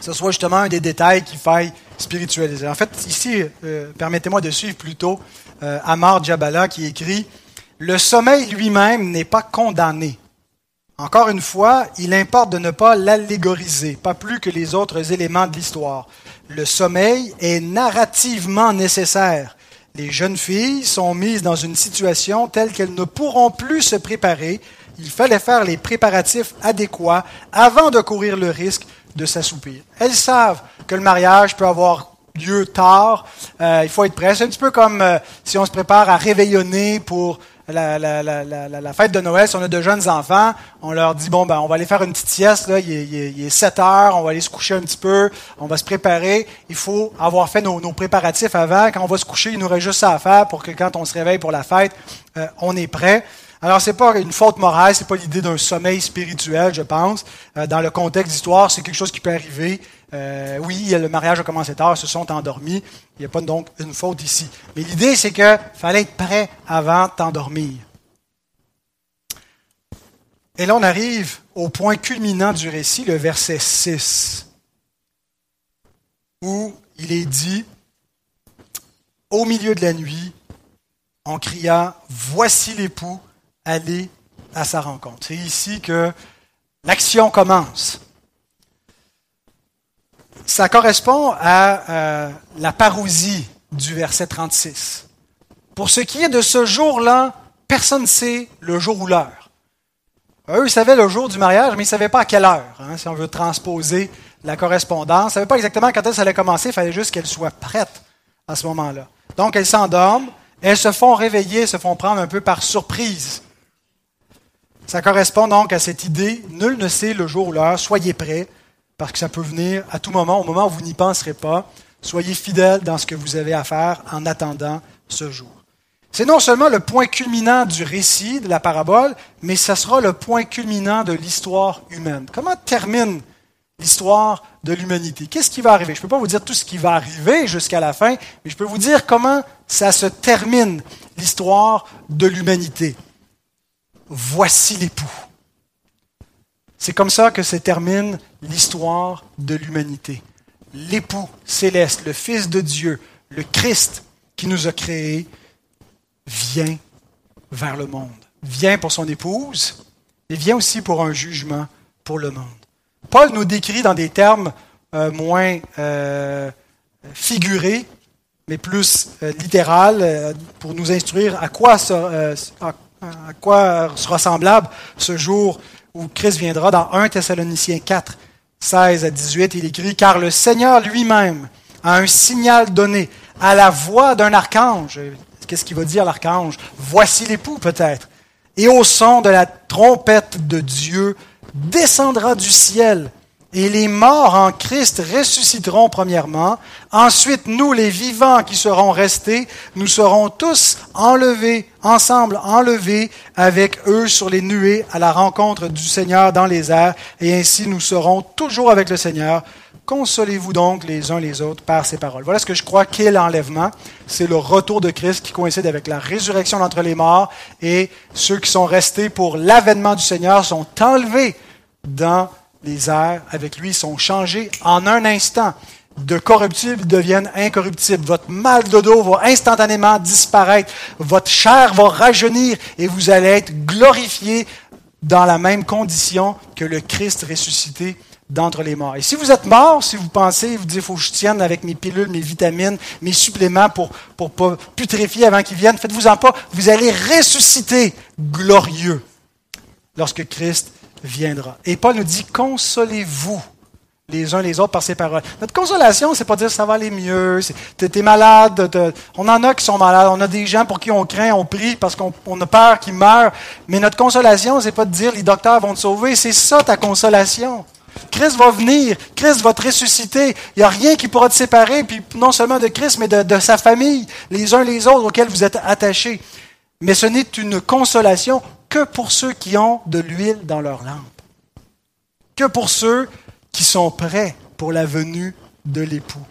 ce soit justement un des détails qui faille spiritualiser. En fait, ici, euh, permettez-moi de suivre plutôt euh, Amar Jabala qui écrit Le sommeil lui-même n'est pas condamné. Encore une fois, il importe de ne pas l'allégoriser, pas plus que les autres éléments de l'histoire. Le sommeil est narrativement nécessaire. Les jeunes filles sont mises dans une situation telle qu'elles ne pourront plus se préparer. Il fallait faire les préparatifs adéquats avant de courir le risque de s'assoupir. Elles savent que le mariage peut avoir lieu tard, euh, il faut être prêt. C'est un petit peu comme euh, si on se prépare à réveillonner pour la, fête de Noël, si on a de jeunes enfants, on leur dit, bon, ben, on va aller faire une petite sieste, là, il, est, il, est, 7 heures, on va aller se coucher un petit peu, on va se préparer. Il faut avoir fait nos, nos préparatifs avant. Quand on va se coucher, il nous reste juste ça à faire pour que quand on se réveille pour la fête, euh, on est prêt. Alors, c'est pas une faute morale, c'est pas l'idée d'un sommeil spirituel, je pense. Euh, dans le contexte d'histoire, c'est quelque chose qui peut arriver. Euh, oui, le mariage a commencé tard, ils se sont endormis. Il n'y a pas donc une faute ici. Mais l'idée, c'est qu'il fallait être prêt avant d'endormir. Et là, on arrive au point culminant du récit, le verset 6, où il est dit, au milieu de la nuit, on cria, Voici l'époux, aller à sa rencontre. C'est ici que l'action commence. Ça correspond à euh, la parousie du verset 36. Pour ce qui est de ce jour-là, personne ne sait le jour ou l'heure. Eux, ils savaient le jour du mariage, mais ils ne savaient pas à quelle heure, hein, si on veut transposer la correspondance. Ils ne savaient pas exactement quand ça allait commencer, il fallait juste qu'elle soit prête à ce moment-là. Donc, elles s'endorment, elles se font réveiller, se font prendre un peu par surprise ça correspond donc à cette idée, nul ne sait le jour ou l'heure, soyez prêts, parce que ça peut venir à tout moment, au moment où vous n'y penserez pas. Soyez fidèles dans ce que vous avez à faire en attendant ce jour. C'est non seulement le point culminant du récit de la parabole, mais ça sera le point culminant de l'histoire humaine. Comment termine l'histoire de l'humanité? Qu'est-ce qui va arriver? Je ne peux pas vous dire tout ce qui va arriver jusqu'à la fin, mais je peux vous dire comment ça se termine, l'histoire de l'humanité voici l'époux. C'est comme ça que se termine l'histoire de l'humanité. L'époux céleste, le Fils de Dieu, le Christ qui nous a créés, vient vers le monde. Vient pour son épouse, mais vient aussi pour un jugement pour le monde. Paul nous décrit dans des termes euh, moins euh, figurés, mais plus euh, littéral, pour nous instruire à quoi, quoi sera semblable ce jour où Christ viendra dans 1 Thessaloniciens 4, 16 à 18. Il écrit, Car le Seigneur lui-même a un signal donné à la voix d'un archange. Qu'est-ce qu'il va dire l'archange Voici l'époux peut-être. Et au son de la trompette de Dieu descendra du ciel et les morts en Christ ressusciteront premièrement. Ensuite, nous, les vivants qui serons restés, nous serons tous enlevés, ensemble enlevés avec eux sur les nuées à la rencontre du Seigneur dans les airs. Et ainsi, nous serons toujours avec le Seigneur. Consolez-vous donc les uns les autres par ces paroles. Voilà ce que je crois qu'est l'enlèvement. C'est le retour de Christ qui coïncide avec la résurrection d'entre les morts et ceux qui sont restés pour l'avènement du Seigneur sont enlevés dans les airs avec lui sont changés en un instant. De corruptibles, deviennent incorruptibles. Votre mal de dos va instantanément disparaître. Votre chair va rajeunir et vous allez être glorifiés dans la même condition que le Christ ressuscité d'entre les morts. Et si vous êtes mort, si vous pensez, vous dites, faut que je tienne avec mes pilules, mes vitamines, mes suppléments pour, pour pas putréfier avant qu'ils viennent, faites-vous en pas, vous allez ressusciter glorieux lorsque Christ viendra. Et Paul nous dit, consolez-vous les uns les autres par ces paroles. Notre consolation, c'est pas dire ça va aller mieux, tu es, malade, on en a qui sont malades, on a des gens pour qui on craint, on prie parce qu'on a peur qu'ils meurent, mais notre consolation, c'est pas de dire les docteurs vont te sauver, c'est ça ta consolation. Christ va venir, Christ va te ressusciter, il n'y a rien qui pourra te séparer, puis non seulement de Christ, mais de, de sa famille, les uns les autres auxquels vous êtes attachés. Mais ce n'est une consolation que pour ceux qui ont de l'huile dans leur lampe, que pour ceux qui sont prêts pour la venue de l'époux.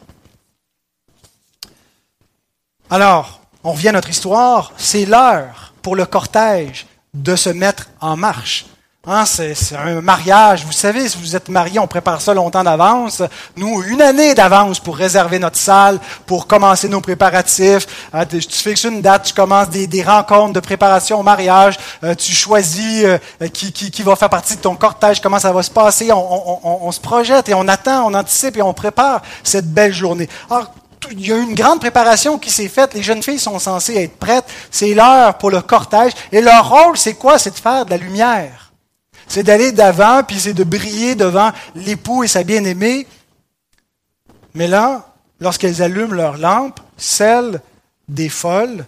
Alors, on revient à notre histoire, c'est l'heure pour le cortège de se mettre en marche. Hein, c'est un mariage. Vous savez, si vous êtes marié, on prépare ça longtemps d'avance. Nous, une année d'avance pour réserver notre salle, pour commencer nos préparatifs. Hein, tu fixes une date, tu commences des, rencontres de préparation au mariage. Euh, tu choisis euh, qui, qui, va faire partie de ton cortège, comment ça va se passer. On, se projette et on attend, on anticipe et on prépare cette belle journée. Alors, il y a une grande préparation qui s'est faite. Les jeunes filles sont censées être prêtes. C'est l'heure pour le cortège. Et leur rôle, c'est quoi? C'est de faire de la lumière. C'est d'aller d'avant, puis c'est de briller devant l'époux et sa bien-aimée. Mais là, lorsqu'elles allument leur lampe, celles des folles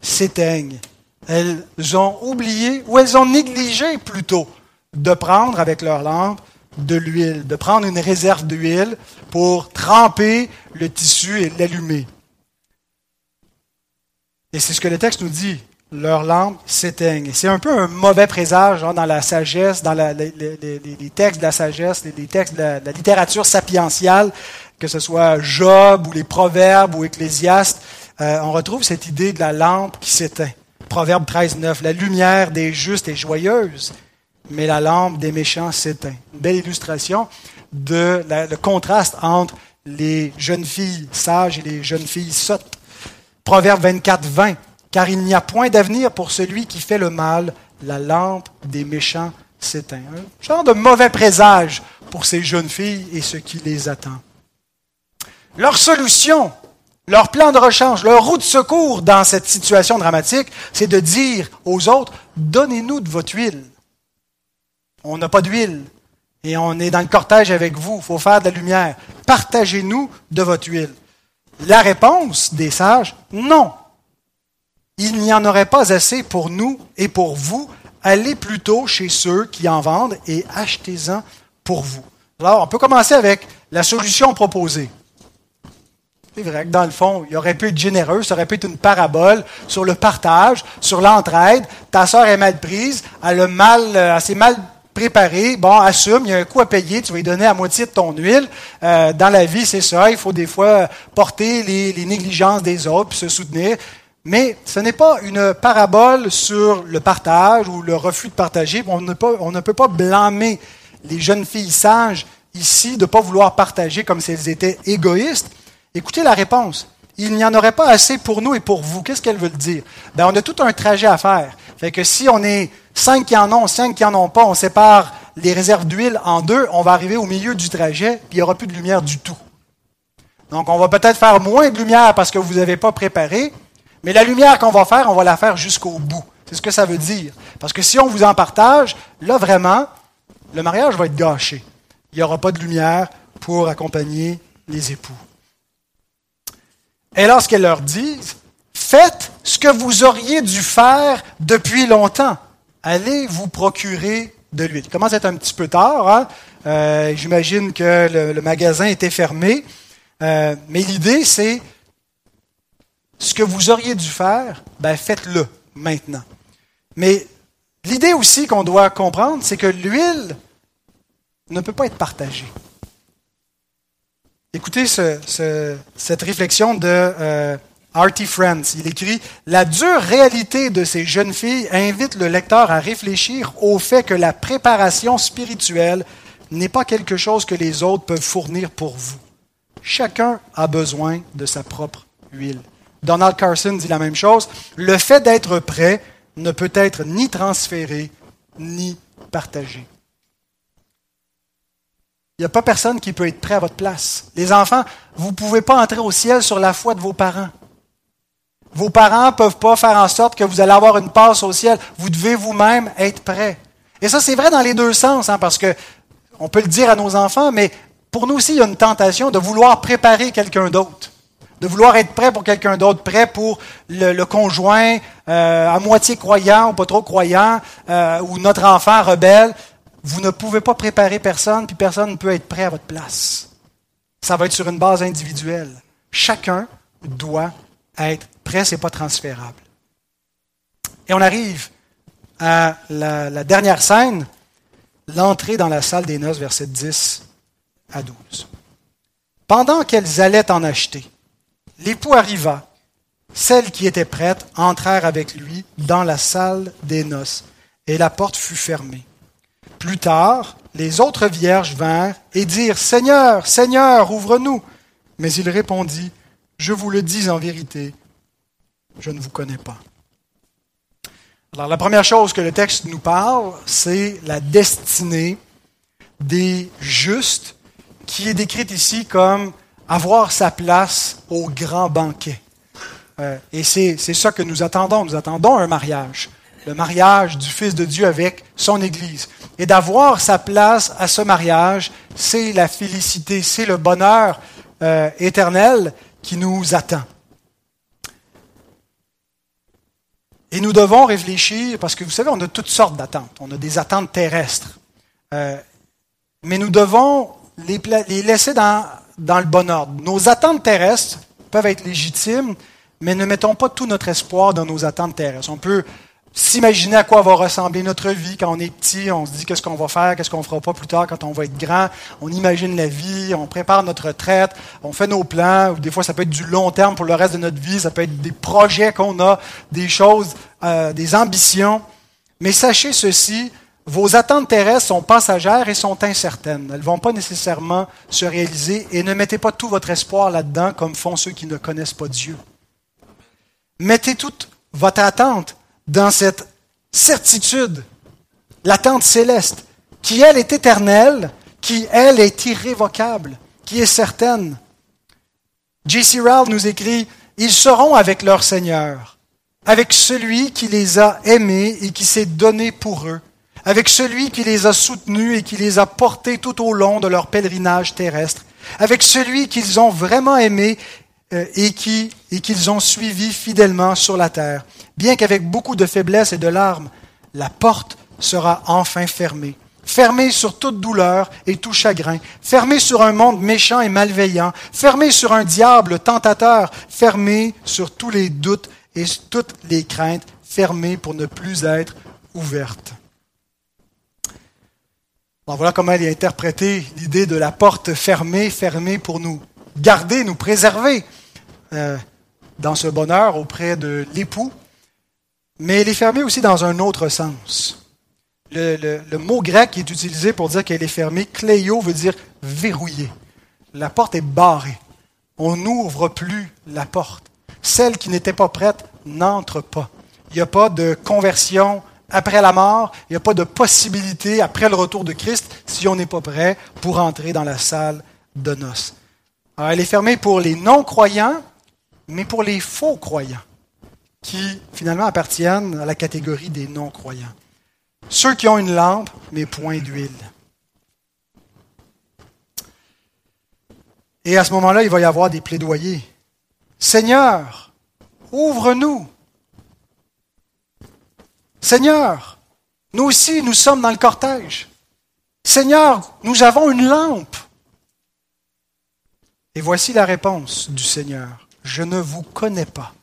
s'éteignent. Elles ont oublié, ou elles ont négligé plutôt, de prendre avec leur lampe de l'huile, de prendre une réserve d'huile pour tremper le tissu et l'allumer. Et c'est ce que le texte nous dit leurs lampes s'éteignent. C'est un peu un mauvais présage hein, dans la sagesse, dans les, textes de la sagesse, les, textes de la, littérature sapientiale, que ce soit Job ou les Proverbes ou Ecclésiaste. Euh, on retrouve cette idée de la lampe qui s'éteint. Proverbe 13, 9. La lumière des justes est joyeuse, mais la lampe des méchants s'éteint. Belle illustration de le contraste entre les jeunes filles sages et les jeunes filles sottes. Proverbe 24, 20 car il n'y a point d'avenir pour celui qui fait le mal, la lampe des méchants s'éteint. Un genre de mauvais présage pour ces jeunes filles et ce qui les attend. Leur solution, leur plan de rechange, leur route de secours dans cette situation dramatique, c'est de dire aux autres, donnez-nous de votre huile. On n'a pas d'huile et on est dans le cortège avec vous, il faut faire de la lumière. Partagez-nous de votre huile. La réponse des sages, non il n'y en aurait pas assez pour nous et pour vous. Allez plutôt chez ceux qui en vendent et achetez-en pour vous. Alors, on peut commencer avec la solution proposée. C'est vrai que dans le fond, il aurait pu être généreux, ça aurait pu être une parabole sur le partage, sur l'entraide. Ta sœur est mal prise, elle, a mal, euh, s'est mal préparée. Bon, assume, il y a un coût à payer, tu vas lui donner à moitié de ton huile. Euh, dans la vie, c'est ça, il faut des fois porter les, les négligences des autres, puis se soutenir. Mais ce n'est pas une parabole sur le partage ou le refus de partager. On ne, peut, pas blâmer les jeunes filles sages ici de ne pas vouloir partager comme si elles étaient égoïstes. Écoutez la réponse. il n'y en aurait pas assez pour nous et pour vous. Qu'est-ce qu'elle veut dire? Ben, on a tout un trajet à faire. Fait que si on est cinq qui en ont, cinq qui en ont pas, on sépare les réserves d'huile en deux, on va arriver au milieu du trajet, puis il n'y aura plus de lumière du tout. Donc, on va peut-être faire moins de lumière parce que vous n'avez pas préparé, mais la lumière qu'on va faire, on va la faire jusqu'au bout. C'est ce que ça veut dire. Parce que si on vous en partage, là, vraiment, le mariage va être gâché. Il n'y aura pas de lumière pour accompagner les époux. Et lorsqu'elle leur dit, faites ce que vous auriez dû faire depuis longtemps. Allez vous procurer de l'huile. Il commence à être un petit peu tard. Hein? Euh, j'imagine que le, magasin était fermé. Euh, mais l'idée, c'est ce que vous auriez dû faire, ben faites-le maintenant. Mais l'idée aussi qu'on doit comprendre, c'est que l'huile ne peut pas être partagée. Écoutez cette réflexion de euh, Artie Friends. Il écrit La dure réalité de ces jeunes filles invite le lecteur à réfléchir au fait que la préparation spirituelle n'est pas quelque chose que les autres peuvent fournir pour vous. Chacun a besoin de sa propre huile. Donald Carson dit la même chose. Le fait d'être prêt ne peut être ni transféré ni partagé. Il n'y a pas personne qui peut être prêt à votre place. Les enfants, vous ne pouvez pas entrer au ciel sur la foi de vos parents. Vos parents ne peuvent pas faire en sorte que vous allez avoir une passe au ciel. Vous devez vous-même être prêt. Et ça, c'est vrai dans les deux sens, hein, parce que on peut le dire à nos enfants, mais pour nous aussi, il y a une tentation de vouloir préparer quelqu'un d'autre de vouloir être prêt pour quelqu'un d'autre, prêt pour le, conjoint euh, à moitié croyant ou pas trop croyant, euh, ou notre enfant rebelle. Vous ne pouvez pas préparer personne, puis personne ne peut être prêt à votre place. Ça va être sur une base individuelle. Chacun doit être prêt, ce n'est pas transférable. Et on arrive à la, la dernière scène, l'entrée dans la salle des noces, versets 10 à 12. Pendant qu'elles allaient en acheter, L'époux arriva. Celles qui étaient prêtes entrèrent avec lui dans la salle des noces, et la porte fut fermée. Plus tard, les autres vierges vinrent et dirent Seigneur, Seigneur, ouvre-nous. Mais il répondit Je vous le dis en vérité, je ne vous connais pas. Alors, la première chose que le texte nous parle, c'est la destinée des justes, qui est décrite ici comme avoir sa place au grand banquet. Euh, et c'est ça que nous attendons. Nous attendons un mariage. Le mariage du Fils de Dieu avec son Église. Et d'avoir sa place à ce mariage, c'est la félicité, c'est le bonheur euh, éternel qui nous attend. Et nous devons réfléchir, parce que vous savez, on a toutes sortes d'attentes. On a des attentes terrestres. Euh, mais nous devons les, les laisser dans dans le bon ordre. Nos attentes terrestres peuvent être légitimes, mais ne mettons pas tout notre espoir dans nos attentes terrestres. On peut s'imaginer à quoi va ressembler notre vie quand on est petit, on se dit qu'est-ce qu'on va faire, qu'est-ce qu'on fera pas plus tard quand on va être grand, on imagine la vie, on prépare notre retraite, on fait nos plans, ou des fois ça peut être du long terme pour le reste de notre vie, ça peut être des projets qu'on a, des choses, euh, des ambitions. Mais sachez ceci, vos attentes terrestres sont passagères et sont incertaines. Elles ne vont pas nécessairement se réaliser et ne mettez pas tout votre espoir là-dedans comme font ceux qui ne connaissent pas Dieu. Mettez toute votre attente dans cette certitude, l'attente céleste, qui elle est éternelle, qui elle est irrévocable, qui est certaine. J.C. Ralph nous écrit, Ils seront avec leur Seigneur, avec celui qui les a aimés et qui s'est donné pour eux avec celui qui les a soutenus et qui les a portés tout au long de leur pèlerinage terrestre, avec celui qu'ils ont vraiment aimé euh, et qui et qu'ils ont suivi fidèlement sur la terre. Bien qu'avec beaucoup de faiblesse et de larmes, la porte sera enfin fermée. Fermée sur toute douleur et tout chagrin, fermée sur un monde méchant et malveillant, fermée sur un diable tentateur, fermée sur tous les doutes et toutes les craintes, fermée pour ne plus être ouverte voilà comment elle a interprété l'idée de la porte fermée, fermée pour nous garder, nous préserver euh, dans ce bonheur auprès de l'époux. Mais elle est fermée aussi dans un autre sens. Le, mot grec qui est utilisé pour dire qu'elle est fermée, cléio, veut dire verrouillée. La porte est barrée. on n'ouvre plus la porte. Celle qui n'était pas prête n'entre pas. Il n'y a pas de conversion après la mort, il n'y a pas de possibilité après le retour de Christ si on n'est pas prêt pour entrer dans la salle de noces. Elle est fermée pour les non-croyants, mais pour les faux croyants, qui finalement appartiennent à la catégorie des non-croyants. Ceux qui ont une lampe, mais point d'huile. Et à ce moment-là, il va y avoir des plaidoyers. Seigneur, ouvre-nous. Seigneur, nous aussi, nous sommes dans le cortège. Seigneur, nous avons une lampe. Et voici la réponse du Seigneur. Je ne vous connais pas.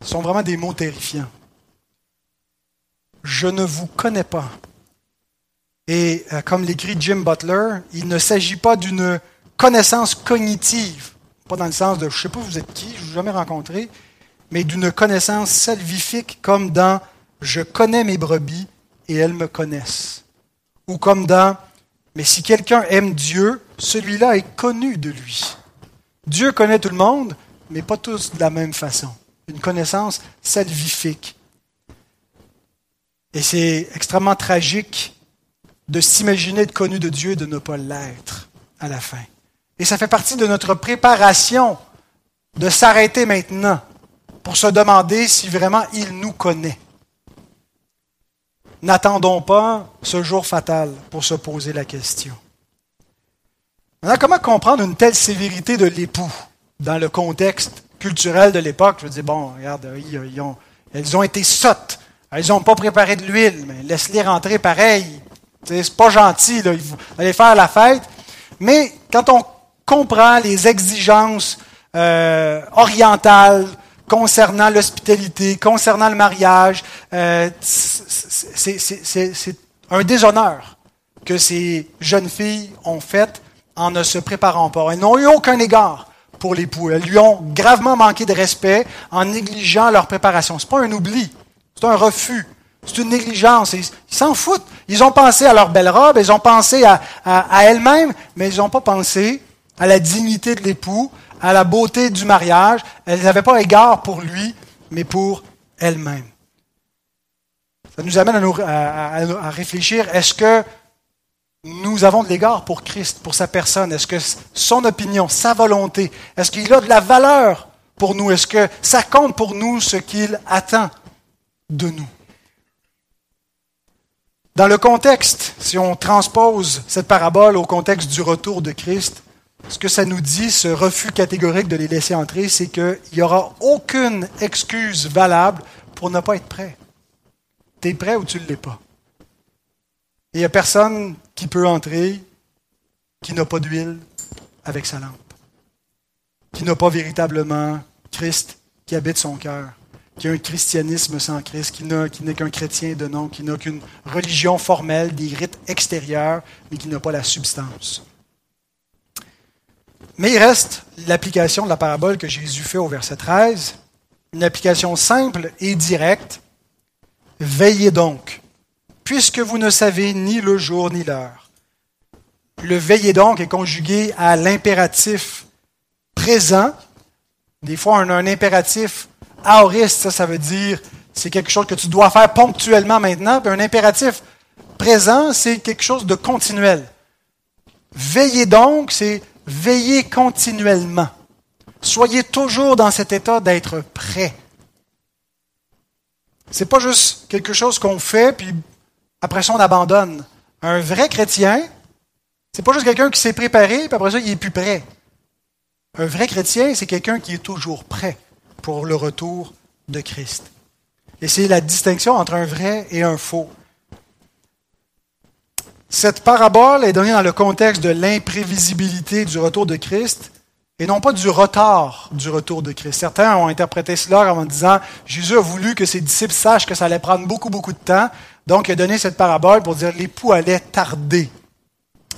Ce sont vraiment des mots terrifiants. Je ne vous connais pas. Et euh, comme l'écrit Jim Butler, il ne s'agit pas d'une connaissance cognitive, pas dans le sens de je ne sais pas vous êtes qui, je ne vous ai jamais rencontré, mais d'une connaissance salvifique comme dans je connais mes brebis et elles me connaissent. Ou comme dans mais si quelqu'un aime Dieu, celui-là est connu de lui. Dieu connaît tout le monde, mais pas tous de la même façon. Une connaissance salvifique. Et c'est extrêmement tragique de s'imaginer être connu de Dieu et de ne pas l'être à la fin. Et ça fait partie de notre préparation de s'arrêter maintenant pour se demander si vraiment il nous connaît. N'attendons pas ce jour fatal pour se poser la question. Maintenant, comment comprendre une telle sévérité de l'époux dans le contexte culturel de l'époque? Je veux dire, bon, regarde, ils ont, elles ont été sottes. Elles n'ont pas préparé de l'huile, mais laisse-les rentrer pareil. C'est pas gentil, vont aller faire la fête. Mais quand on comprend les exigences euh, orientales concernant l'hospitalité, concernant le mariage. Euh, c'est un déshonneur que ces jeunes filles ont fait en ne se préparant pas. Elles n'ont eu aucun égard pour l'époux. Elles lui ont gravement manqué de respect en négligeant leur préparation. Ce n'est pas un oubli, c'est un refus. C'est une négligence. Ils s'en foutent. Ils ont pensé à leur belle robe, ils ont pensé à, à elles-mêmes, mais ils n'ont pas pensé à la dignité de l'époux, à la beauté du mariage. Elles n'avaient pas égard pour lui, mais pour elles-mêmes. Ça nous amène à, réfléchir, est-ce que nous avons de l'égard pour Christ, pour sa personne? Est-ce que son opinion, sa volonté, est-ce qu'il a de la valeur pour nous? Est-ce que ça compte pour nous ce qu'il attend de nous? Dans le contexte, si on transpose cette parabole au contexte du retour de Christ, ce que ça nous dit, ce refus catégorique de les laisser entrer, c'est qu'il n'y aura aucune excuse valable pour ne pas être prêt. Tu es prêt ou tu ne l'es pas. il n'y a personne qui peut entrer qui n'a pas d'huile avec sa lampe, qui n'a pas véritablement Christ qui habite son cœur, qui a un christianisme sans Christ, qui n'est qu'un chrétien de nom, qui n'a qu'une religion formelle, des rites extérieurs, mais qui n'a pas la substance. Mais il reste l'application de la parabole que Jésus fait au verset 13, une application simple et directe. Veillez donc, puisque vous ne savez ni le jour ni l'heure. Le veillez donc est conjugué à l'impératif présent. Des fois, on a un impératif aoriste, ça, ça veut dire c'est quelque chose que tu dois faire ponctuellement maintenant. Puis un impératif présent, c'est quelque chose de continuel. Veillez donc, c'est veillez continuellement. Soyez toujours dans cet état d'être prêt. C'est pas juste quelque chose qu'on fait puis après ça on abandonne. Un vrai chrétien, c'est pas juste quelqu'un qui s'est préparé puis après ça il est plus prêt. Un vrai chrétien, c'est quelqu'un qui est toujours prêt pour le retour de Christ. Et c'est la distinction entre un vrai et un faux. Cette parabole est donnée dans le contexte de l'imprévisibilité du retour de Christ et non pas du retard du retour de Christ. Certains ont interprété cela en disant Jésus a voulu que ses disciples sachent que ça allait prendre beaucoup, beaucoup de temps, donc il a donné cette parabole pour dire l'époux allait tarder.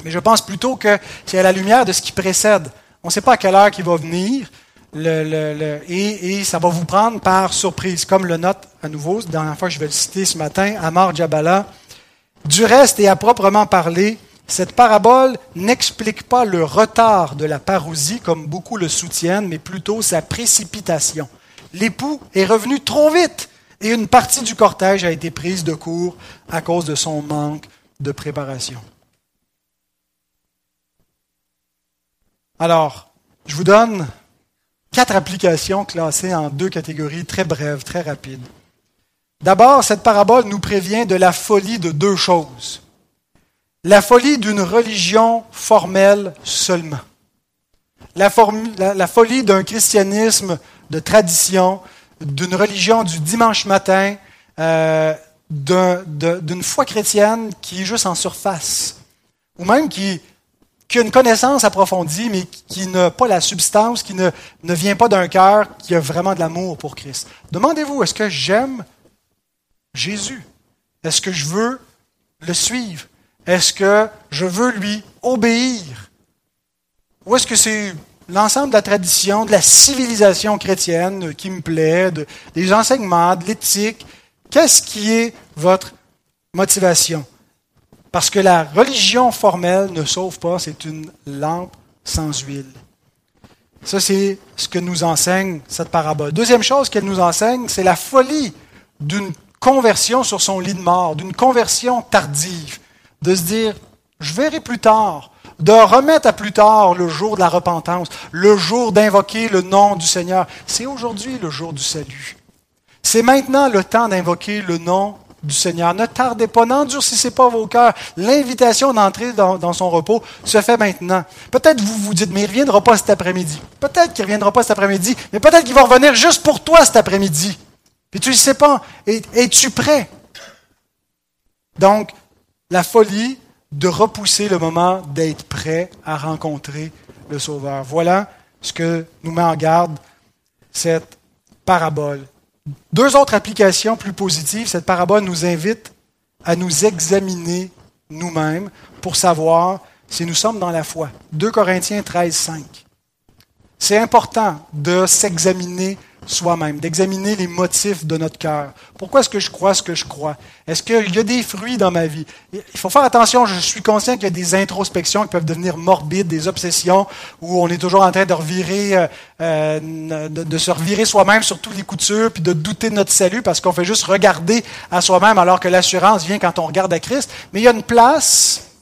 Mais je pense plutôt que c'est à la lumière de ce qui précède. On ne sait pas à quelle heure il va venir, et, ça va vous prendre par surprise, comme le note à nouveau, la dernière fois je vais le citer ce matin, Amar Jabala du reste, et à proprement parler, cette parabole n'explique pas le retard de la parousie comme beaucoup le soutiennent, mais plutôt sa précipitation. L'époux est revenu trop vite et une partie du cortège a été prise de court à cause de son manque de préparation. Alors, je vous donne quatre applications classées en deux catégories très brèves, très rapides. D'abord, cette parabole nous prévient de la folie de deux choses. La folie d'une religion formelle seulement. La, folie d'un christianisme de tradition, d'une religion du dimanche matin, euh, d'une foi chrétienne qui est juste en surface, ou même qui, qui a une connaissance approfondie, mais qui n'a pas la substance, qui ne, ne vient pas d'un cœur qui a vraiment de l'amour pour Christ. Demandez-vous, est-ce que j'aime Jésus? Est-ce que je veux le suivre? Est-ce que je veux lui obéir? Ou est-ce que c'est l'ensemble de la tradition, de la civilisation chrétienne qui me plaît, des enseignements, de l'éthique? Qu'est-ce qui est votre motivation? Parce que la religion formelle ne sauve pas, c'est une lampe sans huile. Ça, c'est ce que nous enseigne cette parabole. Deuxième chose qu'elle nous enseigne, c'est la folie d'une conversion sur son lit de mort, d'une conversion tardive de se dire, je verrai plus tard, de remettre à plus tard le jour de la repentance, le jour d'invoquer le nom du Seigneur. C'est aujourd'hui le jour du salut. C'est maintenant le temps d'invoquer le nom du Seigneur. Ne tardez pas, n'endurcissez pas vos cœurs. L'invitation d'entrer dans, son repos se fait maintenant. Peut-être vous vous dites, mais il ne reviendra pas cet après-midi. Peut-être qu'il ne reviendra pas cet après-midi, mais peut-être qu'il va revenir juste pour toi cet après-midi. Puis tu ne sais pas. Es-tu prêt? Donc, la folie de repousser le moment d'être prêt à rencontrer le Sauveur. Voilà ce que nous met en garde cette parabole. Deux autres applications plus positives. Cette parabole nous invite à nous examiner nous-mêmes pour savoir si nous sommes dans la foi. 2 Corinthiens 13, 5. C'est important de s'examiner soi-même, d'examiner les motifs de notre cœur. Pourquoi est-ce que je crois ce que je crois? Est-ce qu'il y a des fruits dans ma vie? Il faut faire attention, je suis conscient qu'il y a des introspections qui peuvent devenir morbides, des obsessions, où on est toujours en train de revirer, euh, euh, de, se revirer soi-même sur tous les coutures, puis de douter de notre salut parce qu'on fait juste regarder à soi-même alors que l'assurance vient quand on regarde à Christ. Mais il y a une place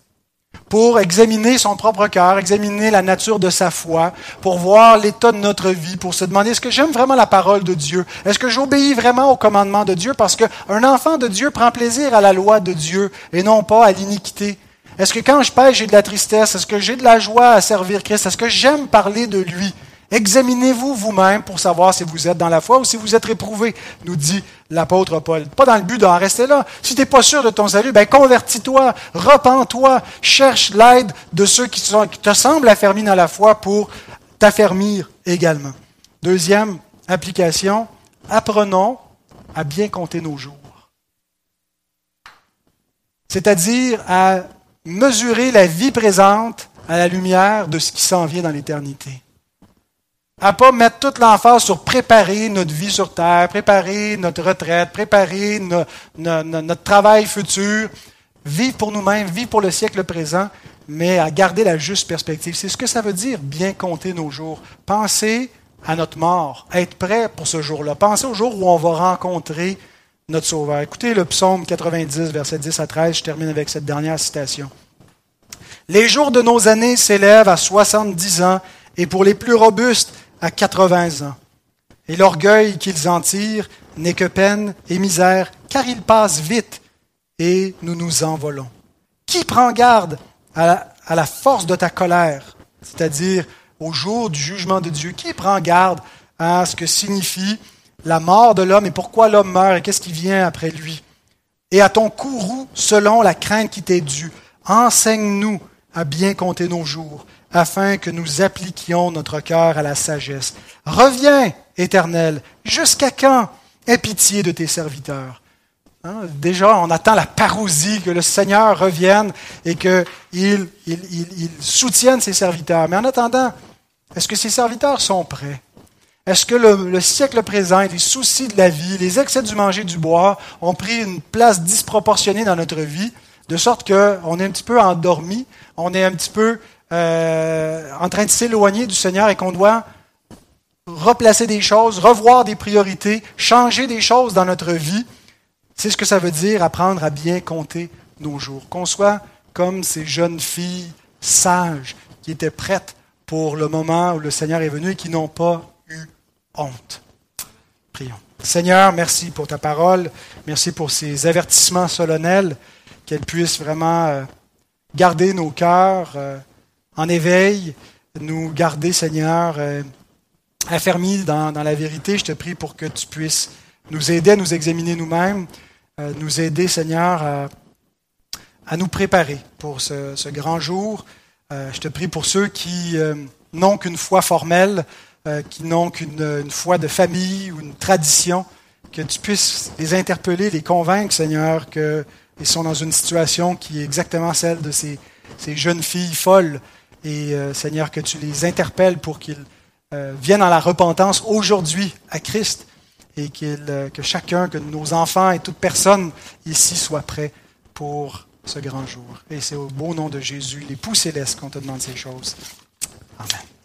pour examiner son propre cœur, examiner la nature de sa foi, pour voir l'état de notre vie, pour se demander est-ce que j'aime vraiment la parole de Dieu? Est-ce que j'obéis vraiment au commandement de Dieu? Parce qu'un enfant de Dieu prend plaisir à la loi de Dieu et non pas à l'iniquité. Est-ce que quand je pêche, j'ai de la tristesse? Est-ce que j'ai de la joie à servir Christ? Est-ce que j'aime parler de lui? Examinez-vous vous-même pour savoir si vous êtes dans la foi ou si vous êtes réprouvé, nous dit l'apôtre Paul. Pas dans le but d'en rester là. Si tu n'es pas sûr de ton salut, ben convertis-toi, repens-toi, cherche l'aide de ceux qui, qui te semblent affermis dans la foi pour t'affermir également. Deuxième application, apprenons à bien compter nos jours. C'est-à-dire à mesurer la vie présente à la lumière de ce qui s'en vient dans l'éternité à pas mettre toute l'emphase sur préparer notre vie sur Terre, préparer notre retraite, préparer notre travail futur, vivre pour nous-mêmes, vivre pour le siècle présent, mais à garder la juste perspective. C'est ce que ça veut dire, bien compter nos jours. Penser à notre mort, être prêt pour ce jour-là. Penser au jour où on va rencontrer notre Sauveur. Écoutez le psaume 90, verset 10 à 13, je termine avec cette dernière citation. Les jours de nos années s'élèvent à 70 ans, et pour les plus robustes, à 80 ans. Et l'orgueil qu'ils en tirent n'est que peine et misère, car ils passent vite et nous nous envolons. Qui prend garde à la, force de ta colère, c'est-à-dire au jour du jugement de Dieu? Qui prend garde à ce que signifie la mort de l'homme et pourquoi l'homme meurt et qu'est-ce qui vient après lui? Et à ton courroux selon la crainte qui t'est due. Enseigne-nous à bien compter nos jours afin que nous appliquions notre cœur à la sagesse. Reviens, Éternel, jusqu'à quand aie pitié de tes serviteurs? Hein, déjà, on attend la parousie, que le Seigneur revienne et qu'il il, soutienne ses serviteurs. Mais en attendant, est-ce que ses serviteurs sont prêts? Est-ce que le, le, siècle présent, les soucis de la vie, les excès du manger du bois ont pris une place disproportionnée dans notre vie de sorte qu'on est un petit peu endormi, on est un petit peu euh, en train de s'éloigner du Seigneur et qu'on doit replacer des choses, revoir des priorités, changer des choses dans notre vie. C'est ce que ça veut dire apprendre à bien compter nos jours. Qu'on soit comme ces jeunes filles sages qui étaient prêtes pour le moment où le Seigneur est venu et qui n'ont pas eu honte. Prions. Seigneur, merci pour ta parole. Merci pour ces avertissements solennels, qu'elles puissent vraiment euh, garder nos cœurs euh, en éveil, nous garder, Seigneur, euh, affermis dans, la vérité. Je te prie pour que tu puisses nous aider à nous examiner nous-mêmes, nous aider, Seigneur, à, nous préparer pour ce, grand jour. je te prie pour ceux qui n'ont qu'une foi formelle, euh, qui n'ont qu'une foi de famille ou une tradition, que tu puisses les interpeller, les convaincre, Seigneur, qu'ils sont dans une situation qui est exactement celle de ces, ces jeunes filles folles. Et euh, Seigneur, que tu les interpelles pour qu'ils euh, viennent à la repentance aujourd'hui à Christ et que chacun, que nos enfants et toute personne ici soit prêt pour ce grand jour. Et c'est au beau nom de Jésus, l'époux céleste, qu'on te demande ces choses.